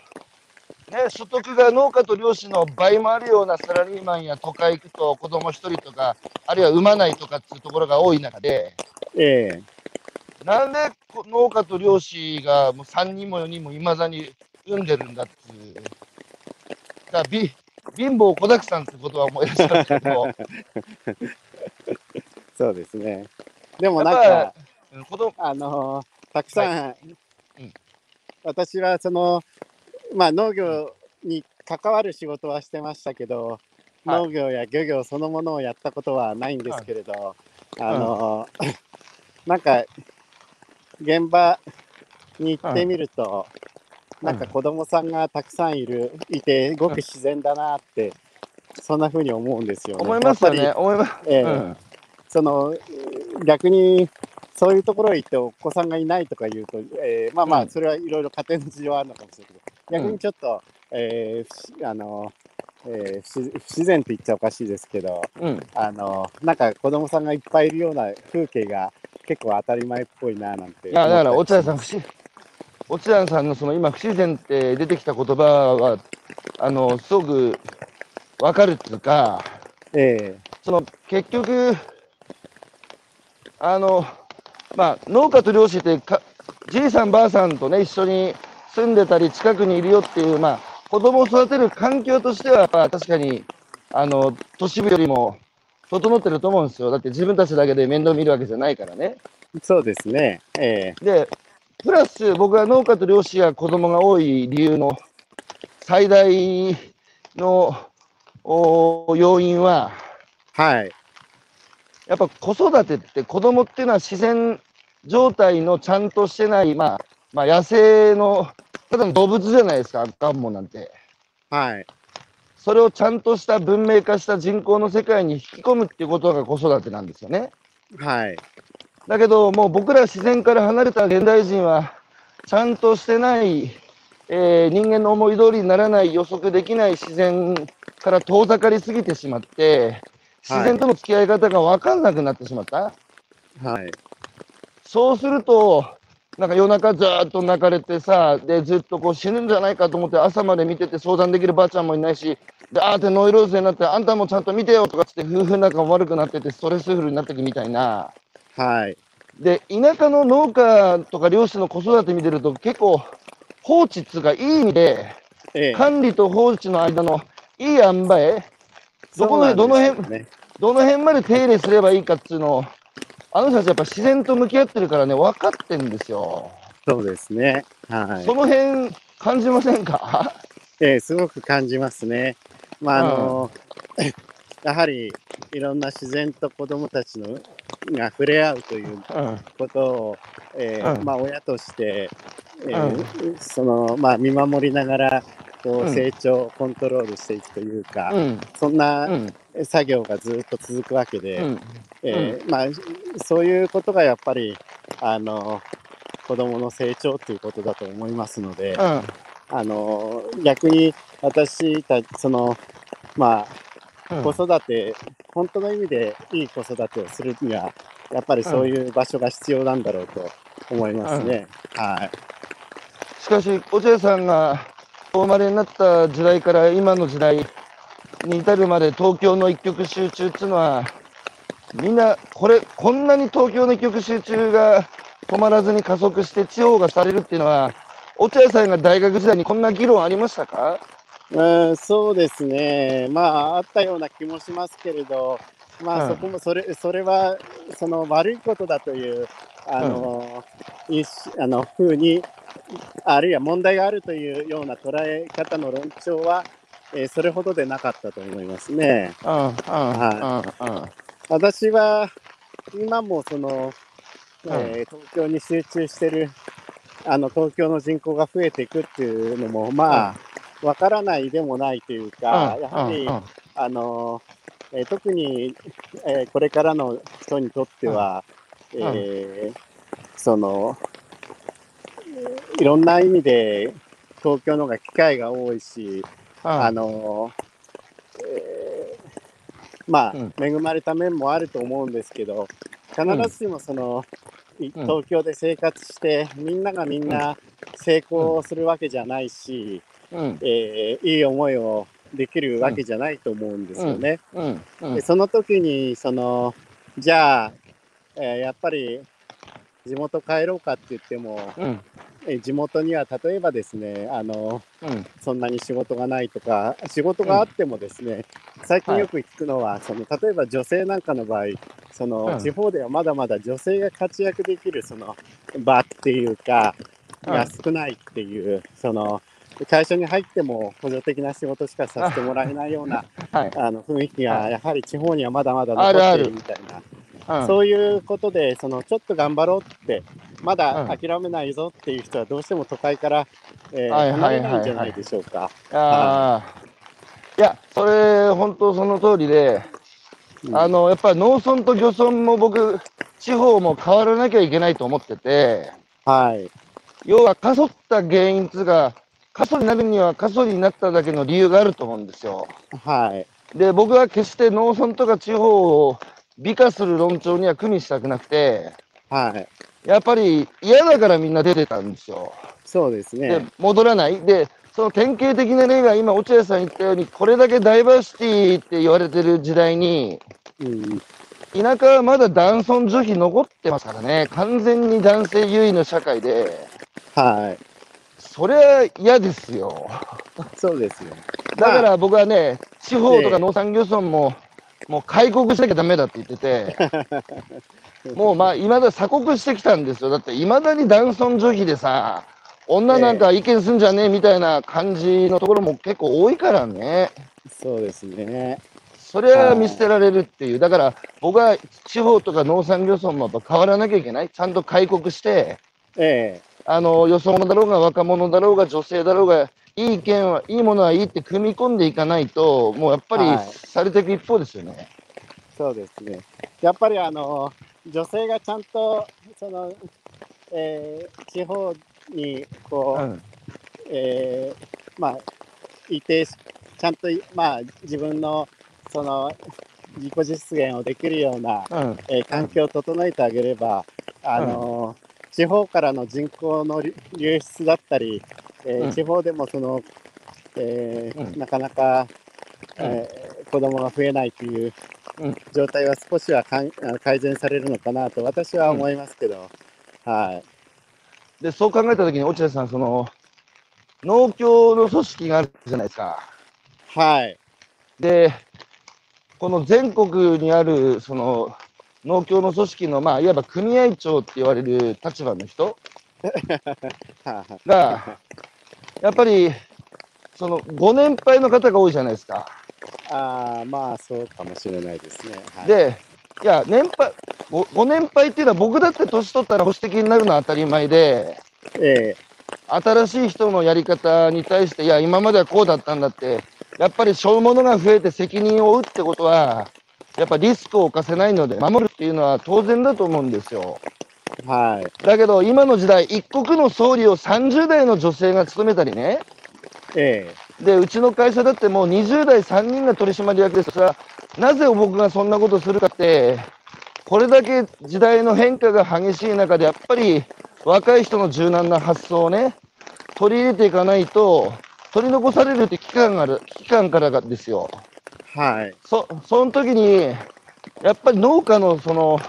ね、所得が農家と漁師の倍もあるようなサラリーマンや都会行くと子供1人とか、あるいは産まないとかっていうところが多い中で、えなんでこ農家と漁師がもう3人も4人もいまだに産んでるんだっていう。だからび貧乏子だくさんってことは思い出したけど、ー <laughs> そうですね。でもなんか、あのーたくさん、うん。私はその、まあ、農業に関わる仕事はしてましたけど、はい。農業や漁業そのものをやったことはないんですけれど、あのー <laughs> なんか現場に行ってみると、うんなんか子供さんがたくさんいるいてごく自然だなって、そんな風に思うんですよね。思いますよね。思います。ええ。うん。その逆にそういうところへ行ってお子さんがいないとか言うと、えーまあまうん。あそれはいろいろ家庭の事情はあるのかもしれないけど逆にちょっと、えー不自あのえー不自不自然って言っちゃおかしいですけどうん。あのなんか子供さんがいっぱいいるような風景が結構当たり前っぽいななんてだから、落合さん、不自落合さんのその今、不自然って出てきた言葉は、あの、すごくわかるっていうか、ますえその結局、あの、まあ、農家と漁師ってか、じいさんばあさんとね、一緒に住んでたり、近くにいるよっていう、まあ、子供を育てる環境としては、まあ、確かに、あの、都市部よりも整ってると思うんですよ。だって自分たちだけで面倒見るわけじゃないからね。えそうですねえで、プラス僕は農家と漁師や子供が多い理由の最大のお要因は、えはいやっぱ子育てって子供っていうのは自然状態のちゃんとしてない、まあ、まあ野生の、ただの動物じゃないですか、ガンモなんて。はいそれをちゃんとした文明化した人口の世界に引き込むっていうことが子育てなんですよね。はいだけど、もう僕ら自然から離れた現代人は、ちゃんとしてない、えー人間の思い通りにならない、予測できない自然から遠ざかりすぎてしまって、自然との付き合い方が分かんなくなってしまった。はいそうすると、なんか夜中ずーっと泣かれてさ、で、ずっとこう死ぬんじゃないかと思って朝まで見てて相談できるばあちゃんもいないし、で、あーってノイローゼになって、あんたもちゃんと見てよとかつって夫婦仲も悪くなっててストレスフルになってくみたいな。はい。で、田舎の農家とか漁師の子育て見てると結構放置っつうかいい意味でええ。管理と放置の間のいい塩梅、どこのそうなんですよどの辺ねどの辺まで手入れすればいいかっつうのを、あの人たちやっぱ自然と向き合ってるからね、分かってんですよ。そうですね。はい。その辺感じませんか？<laughs> ええすごく感じますね。まああの、やはりいろんな自然と子どもたちのが触れ合うといううん。ことを、えーうんまあ、親として、えーそのまあ、見守りながらこううん成長をコントロールしていくというか、うん。そんう。なん作業がずっと続くわけで、うん。えーまあ、そういうことがやっぱりあの子どもの成長ということだと思いますので。うん。あの逆に私たちそのまあ子育て、本当の意味でいい子育てをするにはやっぱりそういう場所が必要なんだろうと思いますね。はい。しかし、落合さんがお生まれになった時代から今の時代に至るまで東京の一極集中っていうのは、みんな、これ、こんなに東京の一極集中が止まらずに加速して地方がされるっていうのは、落合さんが大学時代にこんな議論ありましたか？うん、そうですね、まあ、あったような気もしますけれど、まあ、うんそこもそれ、それはその悪いことだという、あの、いしあのふうに、あるいは問題があるというような捉え方の論調は、えーそれほどでなかったと思いますね。うん、うん、うん、うん。私は今もその、えー東京に集中してるあの東京の人口が増えていくっていうのもまあわからないでもないというか、やはり、あのえー特に、えーこれからの人にとっては、えーそのえーいろんな意味で東京の方が機会が多いし、あのえーまあ、うん。恵まれた面もあると思うんですけど、必ずしもその、東京で生活して、みんながみんな成功するわけじゃないし、うん、えーいい思いをできるわけじゃないと思うんですよね。うん、うん。で、その時にそのじゃあ、えーやっぱり地元帰ろうかって言っても、うん、えー地元には例えばですねあのうん、そんなに仕事がないとか、仕事があってもですね、最近よく聞くのは、その例えば女性なんかの場合、その、うん。地方ではまだまだ女性が活躍できるその場っていうか、うん。が少ないっていう、その会社に入っても補助的な仕事しかさせてもらえないような <laughs> はい、あの雰囲気が、やはり地方にはまだまだ残っているみたいな。うん、そういうことで、そのちょっと頑張ろうって、まだうん。諦めないぞっていう人はどうしても都会から、えー離れないんじゃないでしょうか。い。や、それ、本当その通りで、うん。あの、やっぱり農村と漁村も僕、地方も変わらなきゃいけないと思ってて、はい。要は過疎った原因つうか、過疎になるには過疎になっただけの理由があると思うんですよ。はい。で、僕は決して農村とか地方を美化する論調には組みしたくなくて、はい。やっぱり嫌だからみんな出てたんですよ。そうですでね。、戻らない。で、その典型的な例が今、落合さん言ったように、これだけダイバーシティって言われてる時代に、うん。田舎はまだ男尊女卑残ってますからね、完全に男性優位の社会で、はそれは嫌ですよ。い。<laughs> そうですよ。だから僕はね、地方とか農産漁村も、もう開国しなきゃダメだって言ってて、<laughs> もうまあ、いまだ鎖国してきたんですよ。だって、いまだに男尊女卑でさ、女なんか意見すんじゃねえみたいな感じのところも結構多いからね。そうですね。それは見捨てられるっていう。だから、僕は地方とか農産漁村もやっぱ変わらなきゃいけない。ちゃんと開国して、えあの、よそ者だろうが若者だろうが女性だろうが、いい意見は、いいものはいいって組み込んでいかないと、もうやっぱりはいされていく一方ですよね。えそうですね。やっぱりあの、女性がちゃんと、その、えー地方に、こう、うん。えーまあ、いて、ちゃんと、まあ、自分の、その、自己実現をできるような、うん。えー環境を整えてあげれば、あの地方からの人口の流流出だったり、えーうん地方でもその、えーうんなかなか、うんえー子供が増えないといううん状態は少しは改善されるのかなと私は思いますけど、はい。で、そう考えたときに、落合さん、その、農協の組織があるじゃないですか。はい。で、この全国にある、その、農協の組織の、まあ、いわば組合長って言われる立場の人はいが、<laughs> やっぱり、その、ご年配の方が多いじゃないですか。あーまあ、そうかもしれないですね。はい、で、いや、年配、ごご年配っていうのは僕だって年取ったら保守的になるのは当たり前で、え新しい人のやり方に対して、いや、今まではこうだったんだって、やっぱり背負うものが増えて責任を負うってことは、やっぱリスクを冒せないので、守るっていうのは当然だと思うんですよ。えはい。だけど、今の時代、一国の総理を30代の女性が務めたりね、えで、うちの会社だってもう20代3人が取締役です。それは、なぜ僕がそんなことするかって、これだけ時代の変化が激しい中で、やっぱり若い人の柔軟な発想をね、取り入れていかないと、取り残されるって危機感がある、危機感からがですよ。えはい。そ、その時に、やっぱり農家のその、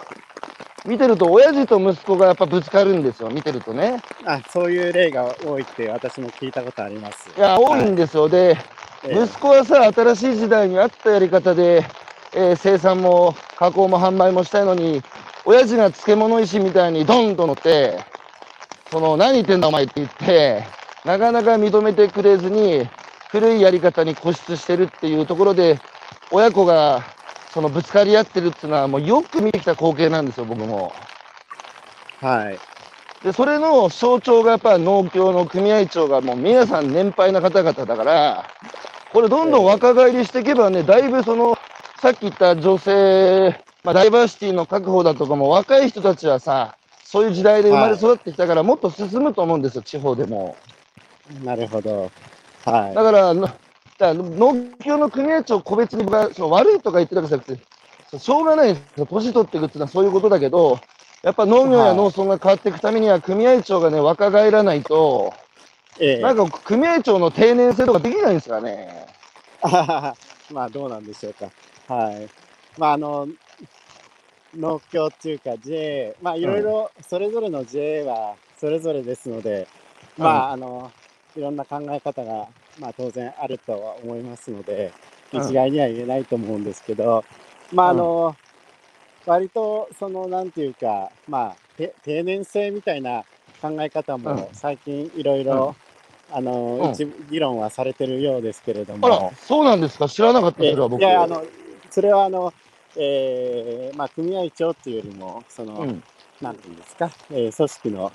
見てると、親父と息子がやっぱぶつかるんですよ、見てるとね。あそういう例が多いって私も聞いたことあります。いや、多いんですよ。で、ええ息子はさ、新しい時代に合ったやり方で、えー生産も加工も販売もしたいのに、親父が漬物石みたいにドンと乗って、その、何言ってんだお前って言って、なかなか認めてくれずに、古いやり方に固執してるっていうところで、親子が、そのぶつかり合ってるっていうのは、もうよく見てきた光景なんですよ、僕も。はい。で、それの象徴がやっぱ農協の組合長がもう皆さん年配の方々だから、これどんどん若返りしていけばね、だいぶその、さっき言った女性、まあダイバーシティの確保だとかも若い人たちはさ、そういう時代で生まれ育ってきたからもっと進むと思うんですよ、地方でも。なるほど。はだから、のだから農協の組合長個別に僕はその悪いとか言ってるわけじゃなくて、しょうがないんですよ。年取っていくっていうのはそういうことだけど、やっぱ農業や農村が変わっていくためには組合長がね、若返らないと、い。ええなんか組合長の定年制とかできないんですかね。<laughs> まあどうなんでしょうか。はい。まああの、農協っていうか JA、まあいろいろそれぞれの JA はそれぞれですので、うんまああの、いろんな考え方が、まあ当然あるとは思いますので、うん。一概には言えないと思うんですけど、まああの、割とそのなんていうか、まあて定年制みたいな考え方うん。も最近いろいろ、あの、うん。一部議論はされてるようですけれどあも。ら、、そうなんですか？知らなかった、そえ。れは僕。いやあのそれはあの、えーまあ、組合長っていうよりもその、うん。なんていうんですか、えー組織の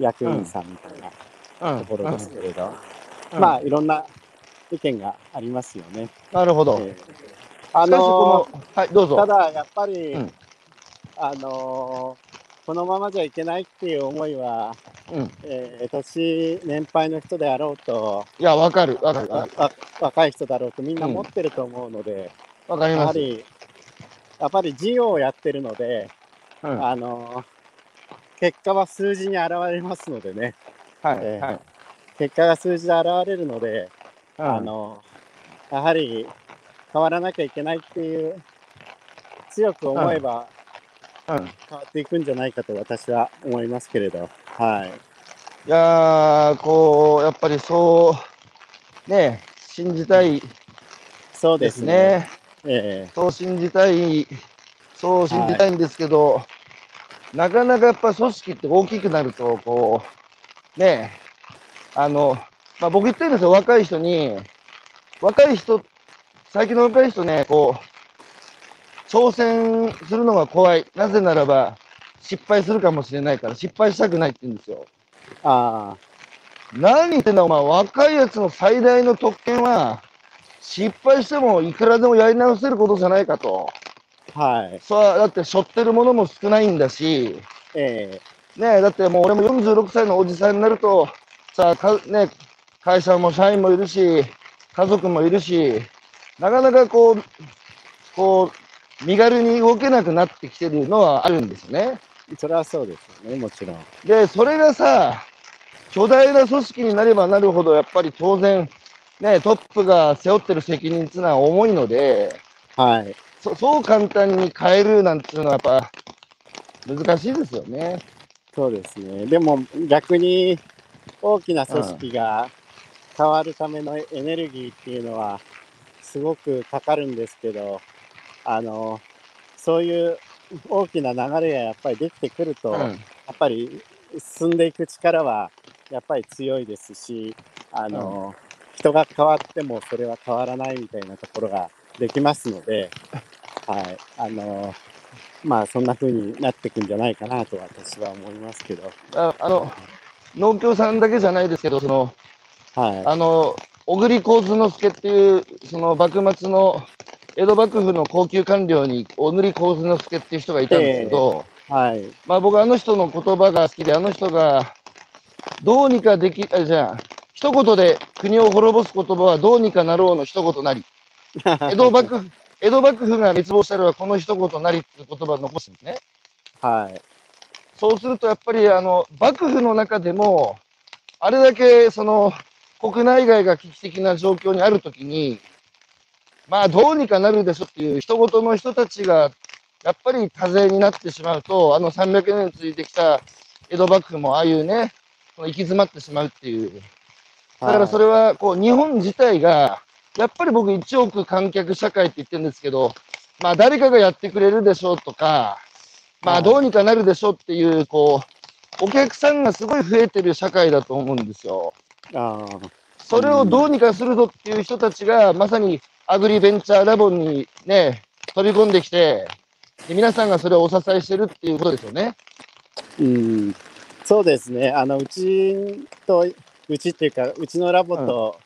役員さんみたいなうん。ところですけれど、うんまあいろんな意見がありますよね。なるほど。えーあしかしこのの、はい、どうぞ。ただやっぱり、うんあのこのままじゃいけないっていう思いは、うん。えー年年配の人であろうといや、わかる、わかる、わわわ若い人だろうとみんな持ってると思うので、わかります。やはりやっぱり事業をやってるので、うん。あの結果は数字に現れますのでね、はい、えーはい。結果が数字で現れるので、うんあのやはり変わらなきゃいけないっていう、強く思えばうん。変わっていくんじゃないかと私は思いますけれど、はい。いやー、こう、やっぱりそう、ね、信じたいでそうですすね。ね。えそう信じたい、そう信じたいんですけど、なかなかやっぱ組織って大きくなると、こう、ねあの、まあ、僕言ってるんですよ、若い人に、若い人、最近の若い人ね、こう、挑戦するのが怖い。なぜならば、失敗するかもしれないから、失敗したくないって言うんですよ。えあ何言ってんだお前、若いやつの最大の特権は、失敗してもいくらでもやり直せることじゃないかと。あ、はい。さあ、だって、背負ってるものも少ないんだし、えねえ、だってもう俺も46歳のおじさんになると、さね、会社も社員もいるし、家族もいるし、なかなかこう、こう、身軽に動けなくなってきてるのはあるんですね。えそれはそうですよね、もちろん。で、それがさ、巨大な組織になればなるほど、やっぱり当然、ね、トップが背負ってる責任っていうのは重いので、はい。そそう簡単に変えるなんていうのはやっぱ難しいですよね。そうですね。でも逆に大きな組織が変わるためのエネルギーっていうのはすごくかかるんですけど、あの、そういう大きな流れがやっぱりできてくると、やうん。っぱり進んでいく力はやっぱり強いですし、あの、人が変わってもそれは変わらないみたいなところができますので、<laughs> はい。あの、まあそんな風になっていくんじゃないかなと私は思いますけど、ああの農協さんだけじゃないですけど、そのはい。あの小栗幸之助っていう、その幕末の江戸幕府の高級官僚に小栗幸之助っていう人がいたんですけど、はい。まあ僕あの人の言葉が好きで、あの人がどうにかでき、あじゃあ、一言で国を滅ぼす言葉はどうにかなろうの一言なり、<laughs> 江戸幕府、江戸幕府が滅亡したらはこの一言なりっていう言葉を残すんですね。はい。そうするとやっぱりあの幕府の中でも、あれだけその国内外が危機的な状況にあるときに、まあどうにかなるでしょっていう人事の人たちがやっぱり多勢になってしまうと、あの300年続いてきた江戸幕府もああいうね、行き詰まってしまうっていう。だからそれはこう日本自体がやっぱり僕1億観客社会って言ってるんですけど、まあ誰かがやってくれるでしょうとか、まあどうにかなるでしょうっていう、こう、お客さんがすごい増えてる社会だと思うんですよ。ああ、それをどうにかするぞっていう人たちが、まさにアグリベンチャーラボにね、飛び込んできて、で皆さんがそれをお支えしてるっていうことですよね。うん、そうですね。あのうちとうちっていうかうちのラボと、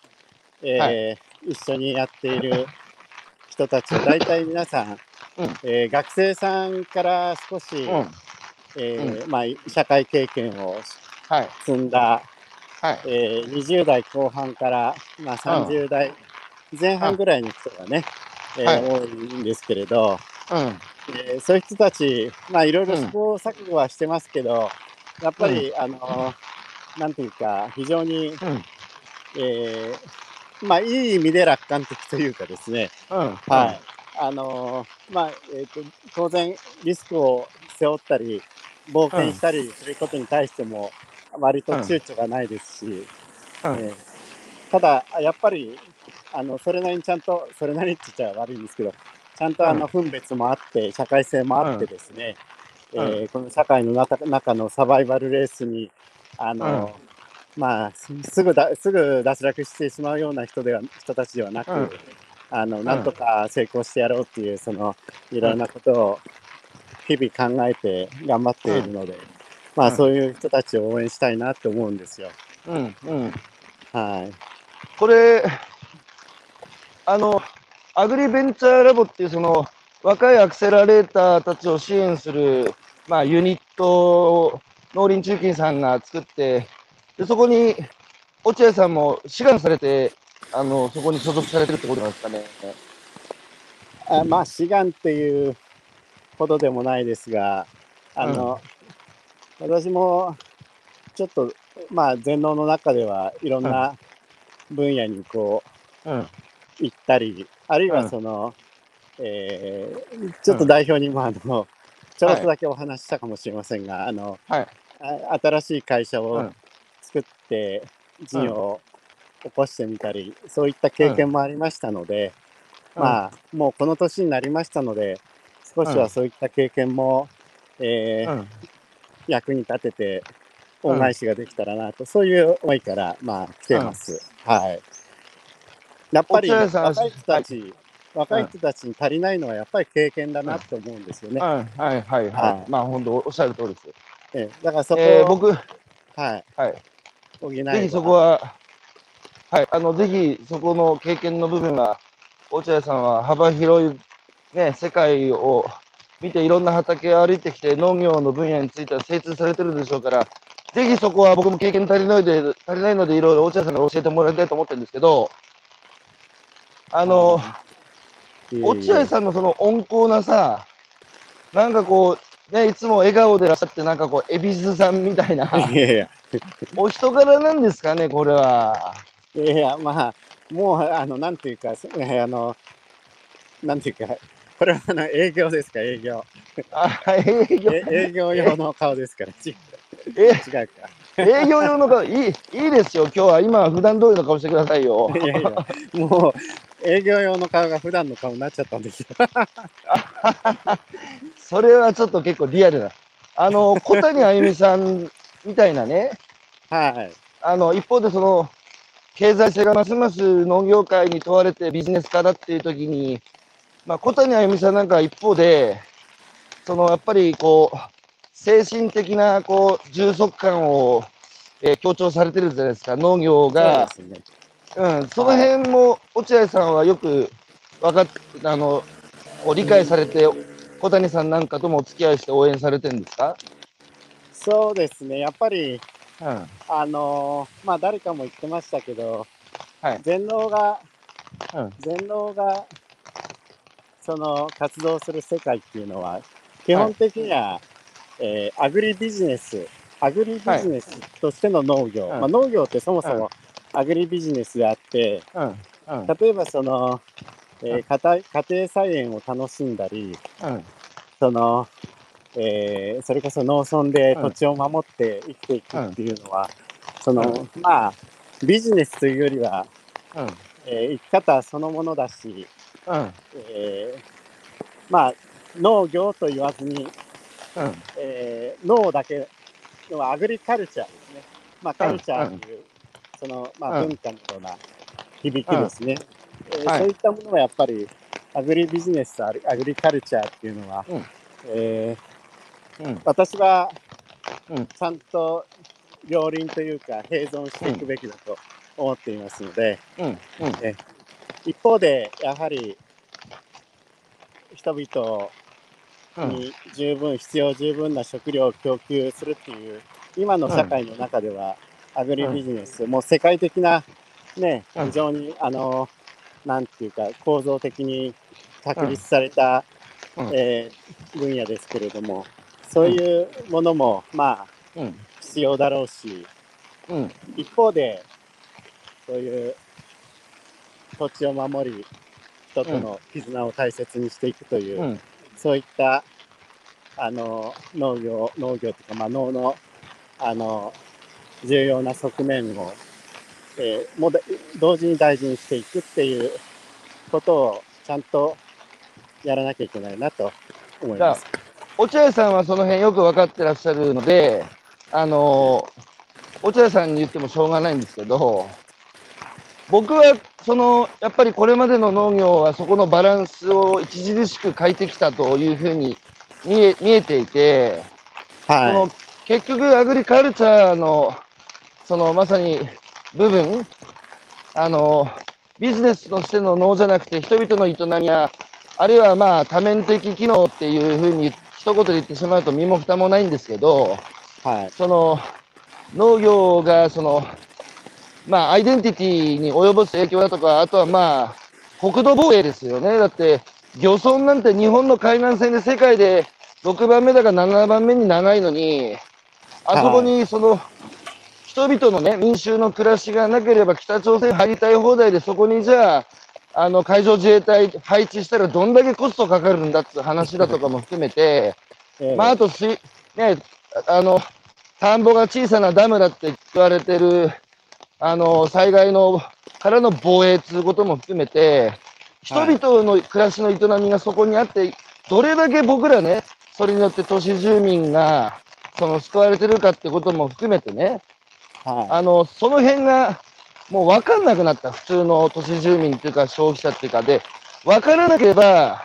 えーは一緒にやっている人たちは大体皆さん、うんえー学生さんから少し、うん。えーまあ、社会経験をはい。積んだ、はい。えー20代後半から、まあ、30代前半ぐらいの人がね、え多いんですけれど、うん。えーそういう人たち、まあ、いろいろ試行錯誤はしてますけど、やっぱり、あのなんていうか、非常に、うん。えーまあ、いい意味で楽観的というかですね、うん。はい。あのまあ、えっ、と、当然、リスクを背負ったり、冒険したりすることに対しても、割と躊躇がないですし、うん。えーただ、やっぱり、あの、それなりにちゃんと、それなりにって言っちゃ悪いんですけど、ちゃんとあの、分別もあって、社会性もあってですね、うん。えーこの社会の中中のサバイバルレースに、あの、まあ、すすぐだ、すぐ脱落してしまうような人では、人たちではなく、うんあの、なんとか成功してやろうっていう、その、いろんなことを日々考えて頑張っているので、まあ、うんそういう人たちを応援したいなと思うんですよ。うん。うん。はい。これ、あの、アグリベンチャーラボっていうその若いアクセラレーターたちを支援する、まあ、ユニットを農林中金さんが作って、でそこに落合さんも志願されて、あの、そこに所属されてるってことなんですかね。あまあ、志願っていうほどでもないですが、あの、私もちょっと、まあ、全農の中ではいろんな分野にこう、うん。行ったり、あるいうんはその、えーちょっと代表にもあの、ちょろっとだけお話ししたかもしれませんが、あの、はい。あ新しい会社をうん作って事業を起こしてみたり、そういった経験もありましたので、まあ、もうこの年になりましたので、少しうんはそういった経験も、えーうん。役に立てて、恩返しができたらなと、そういう思いから、まあ、来てます。はい。やっぱり、若い人たち、若い人たちに足りないのは、やっぱり経験だなと思うんですよね。はいはいはいははいい。まあ本当おっしゃる通りです。ええだからそこを、えー僕、はい、はい。補えばぜひそこは、はい、あの、ぜひそこの経験の部分は、落合さんは幅広い、ね、世界を見ていろんな畑を歩いてきて農業の分野については精通されてるでしょうから、ぜひそこは僕も経験足りないで、足りないのでいろいろ落合さんから教えてもらいたいと思ってるんですけど、あの、落合さんのその温厚なさ、なんかこう、ね、いつも笑顔でいらっしゃって、なんかこう、恵比寿さんみたいな、いやいや、お人柄なんですかね、これは。いやまあ、もう、あの、なんていうか、そあの、なんていうか、これはあの営業ですか、営業。あ営業え営業用の顔ですから、ち違えうか。営業用の顔、いい、いいですよ、今日は。今は普段通りの顔してくださいよ。いやいや、もう、営業用の顔が普段の顔になっちゃったんですよ。<laughs> それはちょっと結構リアルな。あの、小谷あゆみさんみたいなね、<laughs> はい。あの、一方でその、経済性がますます農業界に問われてビジネス化だっていう時に、まあ、小谷あゆみさんなんかは一方で、その、やっぱりこう、精神的な、こう、充足感を、えー強調されてるじゃないですか、農業が。そうね。うん、その辺も落合さんはよく分かっあの理解されて、小谷さんなんかともお付き合いして応援されてるんですか、そうですね。やっぱり、うん。あのーまあ、誰かも言ってましたけど、はい。全農が、うん。全農が、その活動する世界っていうのは、基本的には、えーアグリビジネス、アグリビジネスとしての農業、うん。まあ、農業ってそもそうん。もアグリビジネスであって、例えばその、えうー家庭家庭菜園を楽しんだり、うん。その、えーそれこそ農村でうん土地を守って生きていくっていうのは、その、まあ、ビジネスというよりは、うんえー生き方そのものだし、うん。えーまあ農業と言わずに、うん。えー農だけ要はアグリカルチャーですね。まあカルチャーという、そのまあうん文化のような響きですね。えそういったものはやっぱりアグリビジネスとアグリカルチャーっていうのは、うんえーうん。私はうんちゃんと両輪というか併存していくべきだと思っていますので、うん。うん。一方でやはり人々うん。に十分必要十分な食料を供給するっていう今の社会の中では、アグリビジネス、もう世界的なねうん非常にあのなんていうか構造的に確立された、うんえー分野ですけれどもそういうものもまあうん。必要だろうしうん。一方でそういう土地を守り人との絆を大切にしていくという、うん。そういったあの農業農業とか、まあ、農のあの重要な側面を、えーもだ同時に大事にしていくっていうことをちゃんとやらなきゃいけないなと思います。落合さんはその辺よく分かってらっしゃるので、あの落合さんに言ってもしょうがないんですけど、僕はそのやっぱりこれまでの農業はそこのバランスを著しく変えてきたというふうに見え見えていて、そはの結局アグリカルチャーのそのまさに部分、あのビジネスとしての農じゃなくて人々の営みや、あるいはまあ多面的機能っていうふうに一言で言ってしまうと身も蓋もないんですけど、い、はい、その農業がそのまあアイデンティティに及ぼす影響だとか、あとはまあ国土防衛ですよね。だって漁村なんて日本の海岸線で世界で6番目だか7番目に長いのに、あそこにその人々のね、民衆の暮らしがなければ北朝鮮入りたい放題でそこにじゃあ、あの海上自衛隊配置したらどんだけコストかかるんだって話だとかも含めて、えーまあ、あとし、ね、あの、田んぼが小さなダムだって言われてる、あの、災害の、からの防衛ということも含めて、人はい々の暮らしの営みがそこにあって、どれだけ僕らね、それによって都市住民が、その、救われてるかってことも含めてね、はあの、その辺が、もう分かんなくなった。普通の都市住民っていうか消費者っていうかで、分からなければ、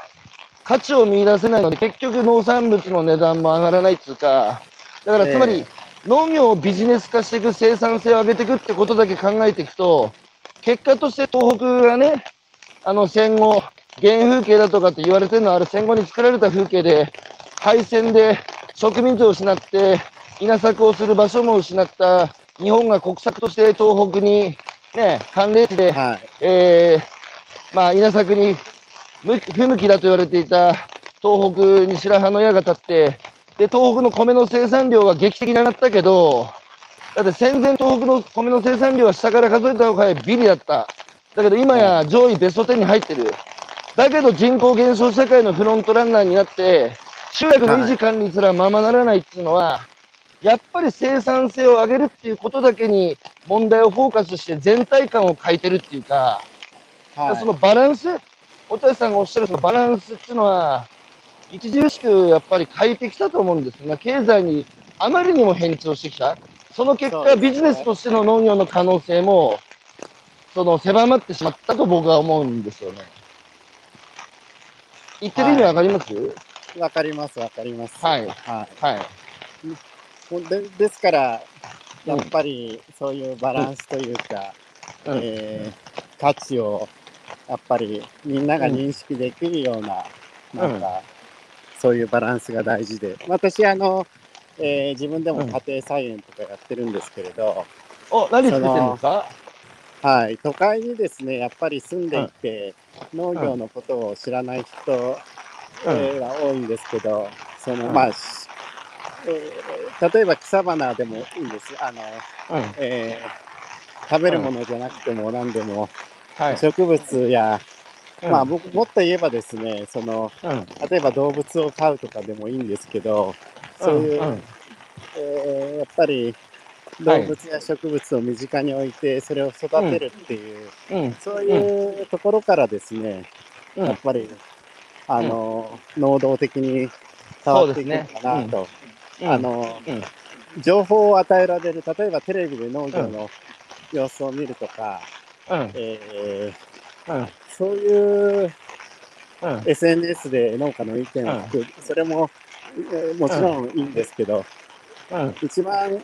価値を見出せないので、結局農産物の値段も上がらないっていうか、だからつまり、え農業をビジネス化していく、生産性を上げていくってことだけ考えていくと、結果として東北がね、あの戦後、原風景だとかって言われてるのは、あれ戦後に作られた風景で、敗戦で植民地を失って、稲作をする場所も失った日本が国策として東北に、ね、寒冷地で、い、はい、えー、まあ、稲作に無不向きだと言われていた東北に白羽の矢が立って、で、東北の米の生産量は劇的に上がったけど、だって戦前東北の米の生産量は下から数えた方がビリだった。だけど今や上位ベスト10に入ってる。だけど人口減少社会のフロントランナーになって、集落の維持管理すらままならないっていうのは、やっぱり生産性を上げるっていうことだけに問題をフォーカスして全体感を欠いてるっていうか、はい、そのバランス、お田さんがおっしゃるそのバランスっていうのは、著しくやっぱり変えてきたと思うんですが、経済にあまりにも変調してきた。その結果、ねビジネスとしての農業の可能性も、その狭まってしまったと僕は思うんですよね。言ってる意味わかります？わかります、わかります。はいはいはい。でですから、やっぱりそういうバランスというか、うん。えー価値をやっぱりみんなが認識できるような、うん。なんか、そういうバランスが大事で、私、あの、えー自分でも家庭菜園とかやってるんですけれど、お、何作ってるんですか？はい、都会にですね、やっぱり住んでいて、農業のことを知らない人、うん。えーは多いんですけど、その、うん。まあ、しえー例えば草花でもいいんです。あの、うん。えー食べるものじゃなくても何でも、はい。植物や、うんまあ僕もっと言えばですね、その、うん。例えば動物を飼うとかでもいいんですけど、そういう、んんえーやっぱり、動物や植物を身近に置いて、それを育てるっていう、うん。そういうところからですね、うんやっぱり、あの、能動的に変わっていくのかなと。あ、の、うん情報を与えられる、例えばテレビで農業の様子を見るとか、うん。えーうん。そういううん。SNS で農家の意見を聞く、それも、えーもちろんいいんですけど、うん。一番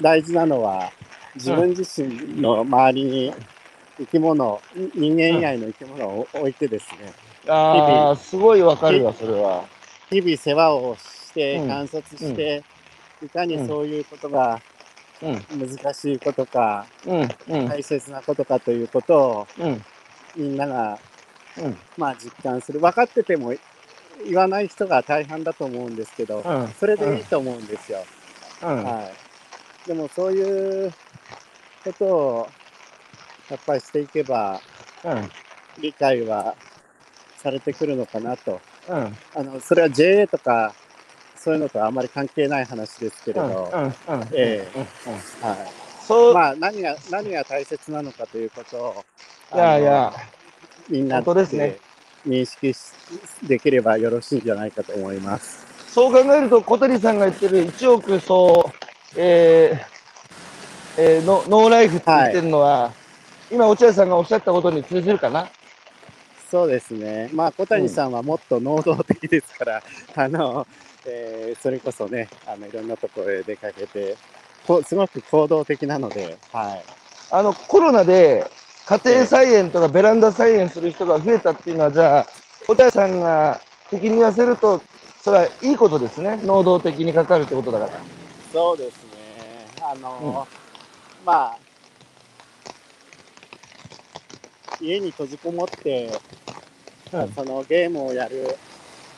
大事なのは、自分自身の周りに生き物、人間以外の生き物を置いてですね、ああ、すごいわかるわ、それは。日々世話をして、うん観察して、いかにそういうことがうん。難しいことか。大切なことかということをうん。みんなが、うん。まあ、実感する。分かってても言わない人が大半だと思うんですけど、うん。それでいいと思うんですよ。うん。はい。でもそういうことをやっぱりしていけばうん。理解はされてくるのかなと。うん。あの、それは JA とかそういうのとはあまり関係ない話ですけれうん。ど。そう。まあ何が、何が大切なのかということを、いやいや、みんなですね認識しできればよろしいんじゃないかと思います。そう考えると、小谷さんが言ってる1億総、えー、えー、のノーライフって言ってるのは、今、落合さんがおっしゃったことに通じるかな？そうですね。まあ小谷さんはもっと能動的ですから、あの、えーそれこそね、あのいろんなところへ出かけて、こすごく行動的なので、はい。あの、コロナで家庭菜園とかベランダ菜園する人が増えたっていうのは、じゃあ、落合さんが敵に言わせると、それはいいことですね。能動的にかかるってことだから。そうですね。あの、まあ、家に閉じこもって、うん。そのゲームをやる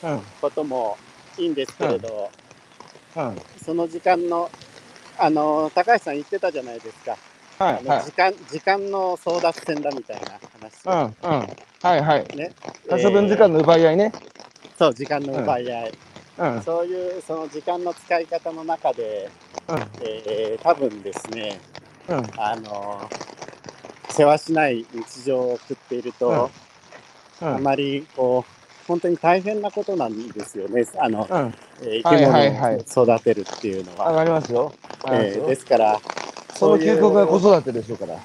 うん。こともいいんですけれど、うん。その時間の、あの、高橋さん言ってたじゃないですか。はい。時。間、時間の争奪戦だみたいな話。うん。うん。はいはい。ね。可処分時間の奪い合いね。そう、時間の奪い合い。うん。そういう、その時間の使い方の中で、うん。えー多分ですね、うん。あの、世話しない日常を送っていると、うん。あまり、こう、本当に大変なことなんですよね。あの、うん。えー生はい物を育てるっていうのは。上がりますよ。すよえーですから、その究極が子育てでしょうから。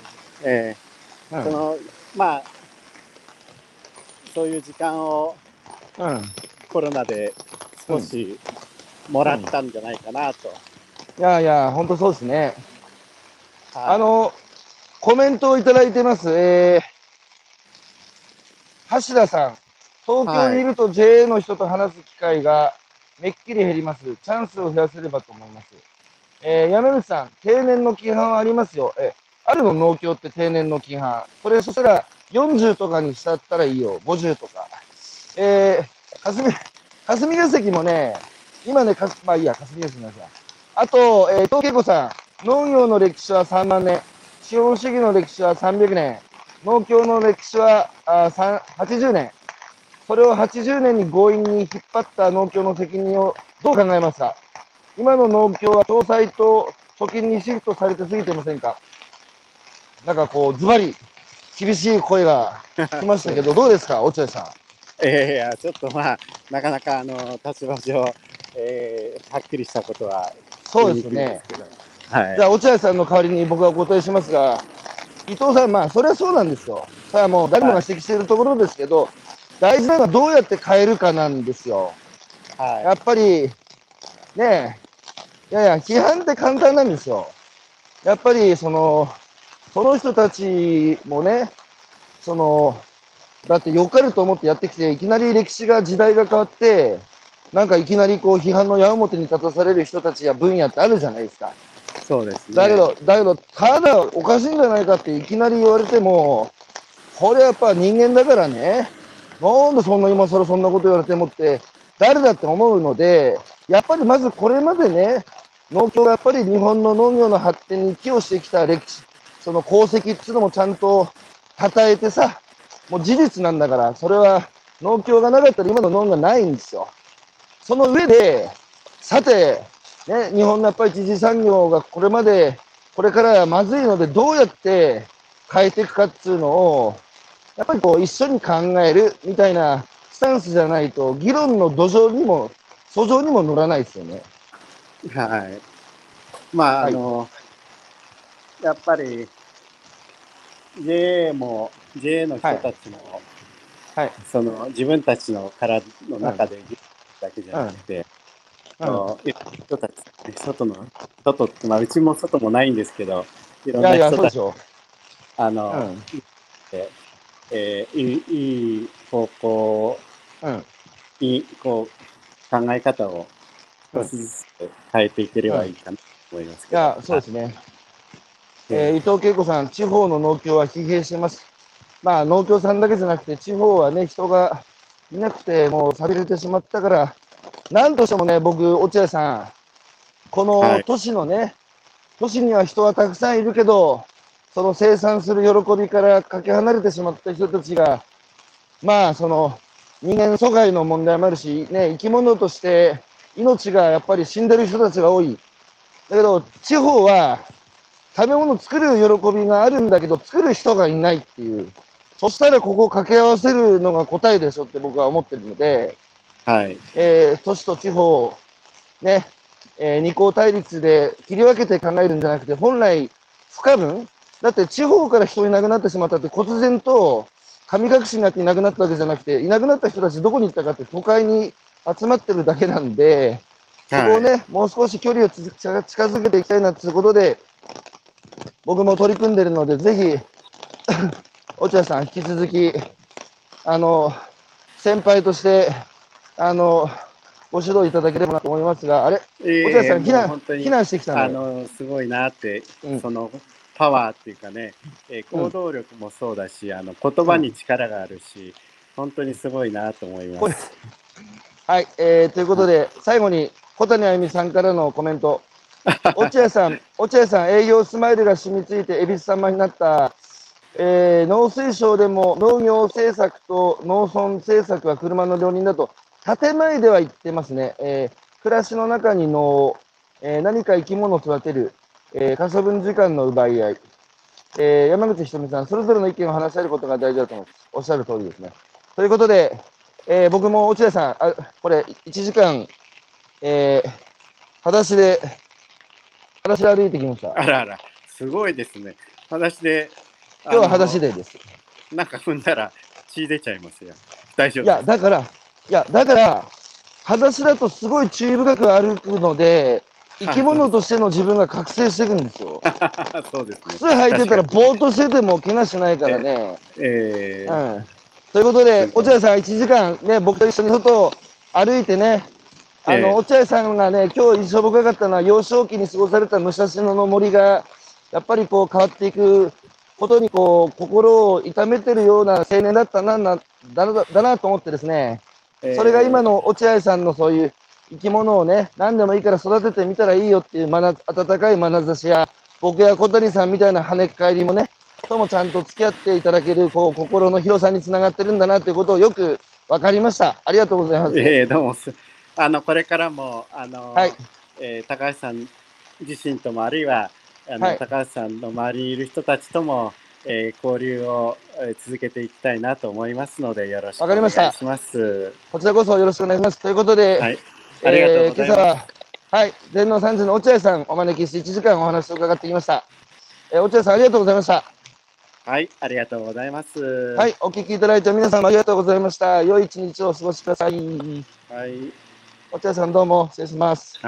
えうんーその、まあ、そういう時間をうん。コロナで少しもらったんじゃないかなと。いやいや、本当そうですね。はいあの、コメントをいただいてます。えー、橋田さん。東京にいると JA の人と話す機会がめっきり減ります。チャンスを増やせればと思います。えー、山口さん、定年の規範はありますよ。え、あるの農協って定年の規範。それ、そしたら40とかにしちゃったらいいよ。50とか。えー、霞、霞ヶ関もね、今ね、かすまあいいや、霞ヶ関なんですが。あと、えー、東恵子さん、農業の歴史は3万年、資本主義の歴史は300年、農協の歴史はあ3 80年、それを80年に強引に引っ張った農協の責任をどう考えますか？今の農協は共済と貯金にシフトされてすぎてませんか？なんかこう、ズバリ、厳しい声が来ましたけど、<laughs> どうですか、落合さん。えーいや、ちょっとまあ、なかなかあの立場上、えーはっきりしたことはそうですね。はいじゃあ、落合さんの代わりに僕がお答えしますが、伊藤さん、まあ、それはそうなんですよ。それはもう誰もが指摘しているところですけど、大事なのはどうやって変えるかなんですよ。はい。やっぱり、ねえ、いやいや、批判って簡単なんですよ。やっぱり、その、その人たちもね、その、だって良かれと思ってやってきて、いきなり歴史が、時代が変わって、なんかいきなりこう批判の矢面に立たされる人たちや分野ってあるじゃないですか。そうですね。だけど、だけど、ただおかしいんじゃないかっていきなり言われても、これやっぱ人間だからね、なんでそんな今更そんなこと言われてもって、誰だって思うので、やっぱりまずこれまでね、農協がやっぱり日本の農業の発展に寄与してきた歴史、その功績っていうのもちゃんと称えてさ、もう事実なんだから、それは農協がなかったら今の農業がないんですよ。その上で、さて、ね、日本のやっぱり一次産業がこれまで、これからはまずいので、どうやって変えていくかっていうのを、やっぱりこう一緒に考えるみたいなスタンスじゃないと、議論の土壌にも、訴状にも乗らないですよね。はい。まあ、はいあの、やっぱり、JA も、JA の人たちも、はい。その自分たちの殻の中で議論だけじゃなくて、あのいろんな人たち、ね、外の、外って、まあ、うちも外もないんですけど、いろんいやいや、な人たち、そうでしょあの、うんえーいいいい方向、う。うん。いいこう考え方を少しずつ変えていければいいかなと思いますけど。いや、そうですね。えー伊藤恵子さん、地方の農協は疲弊してます。まあ、農協さんだけじゃなくて、地方はね、人がいなくて、もう寂れてしまったから、なんとしてもね、僕、落合さん、このはい都市のね、都市には人はたくさんいるけど、その生産する喜びからかけ離れてしまった人たちが、まあ、その、人間疎外の問題もあるし、ね、生き物として命がやっぱり死んでる人たちが多い。だけど、地方は食べ物作る喜びがあるんだけど、作る人がいないっていう。そしたらここを掛け合わせるのが答えでしょって僕は思ってるので、はい。えー都市と地方、ね、えー二項対立で切り分けて考えるんじゃなくて、本来不可分だって地方から人いなくなってしまったって、忽然と神隠しになっていなくなったわけじゃなくて、いなくなった人たちどこに行ったかって都会に集まってるだけなんで、そこをね、もう少し距離をつ近近づけていきたいなということで、僕も取り組んでるので、ぜひ、<coughs> 落合さん、引き続き、あの、先輩として、あの、ご指導いただければなと思いますが、あれ、え落合さん、避難避難してきたあのの、すごいなって、うん。その、パワーっていうかね、えー行動力もそうだし、あの、言葉に力があるし、本当にすごいなと思います。はい、えー、ということで、最後に小谷あゆみさんからのコメント。<laughs> 落合さん、落合さん、営業スマイルが染みついて、恵比寿様になった、えー農水省でも農業政策と農村政策は車の両輪だと、建前では言ってますね。えー暮らしの中に農、えー何か生き物を育てる、えー可処分時間の奪い合い、えー山口ひとみさん、それぞれの意見を話し合えることが大事だと思います。おっしゃる通りですね。ということで、えー僕も落合さん、あこれ、1時間、えー、裸足で、裸足で歩いてきました。あらあら、すごいですね。裸足で、今日は裸足で。でです。なんか踏んだら血出ちゃいますよ。大丈夫いや、だから、いや、だから、裸足だとすごい注意深く歩くので、生き物としての自分が覚醒していくんですよ。<laughs> そうですね。靴履いてたらぼーっとしてても気なしないからね。えーうん。ということで、落合さん、1時間ね、僕と一緒に外を歩いてね、あの、ええ落合さんがね、今日印象深かったのは、幼少期に過ごされた武蔵野の森が、やっぱりこう変わっていくことに、こう、心を痛めてるような青年だったな、なだなだなと思ってですね、えーそれが今の落合さんのそういう生き物をね、何でもいいから育ててみたらいいよっていうまな温かい眼差しや、僕や小谷さんみたいな跳ね返りもね、ともちゃんと付き合っていただける、こう、心の広さにつながってるんだなということをよく分かりました。ありがとうございます。えーどうもす。あの、これからも、あの、はいえー高橋さん自身とも、あるいは、あの、はい高橋さんの周りにいる人たちとも、えー交流を、えー続けていきたいなと思いますので、よろしくおわかりました願いします。こちらこそよろしくお願いします。ということで、はい。ありがとうございます。えー今朝は、はい、全農三時の落合さんお招きして1時間お話を伺ってきました。えー落合さんありがとうございました。はい、ありがとうございます。は。、はいお聞きいただいた皆さんもありがとうございました。良い一日をお過ごしください。はい落合さんどうも失礼します。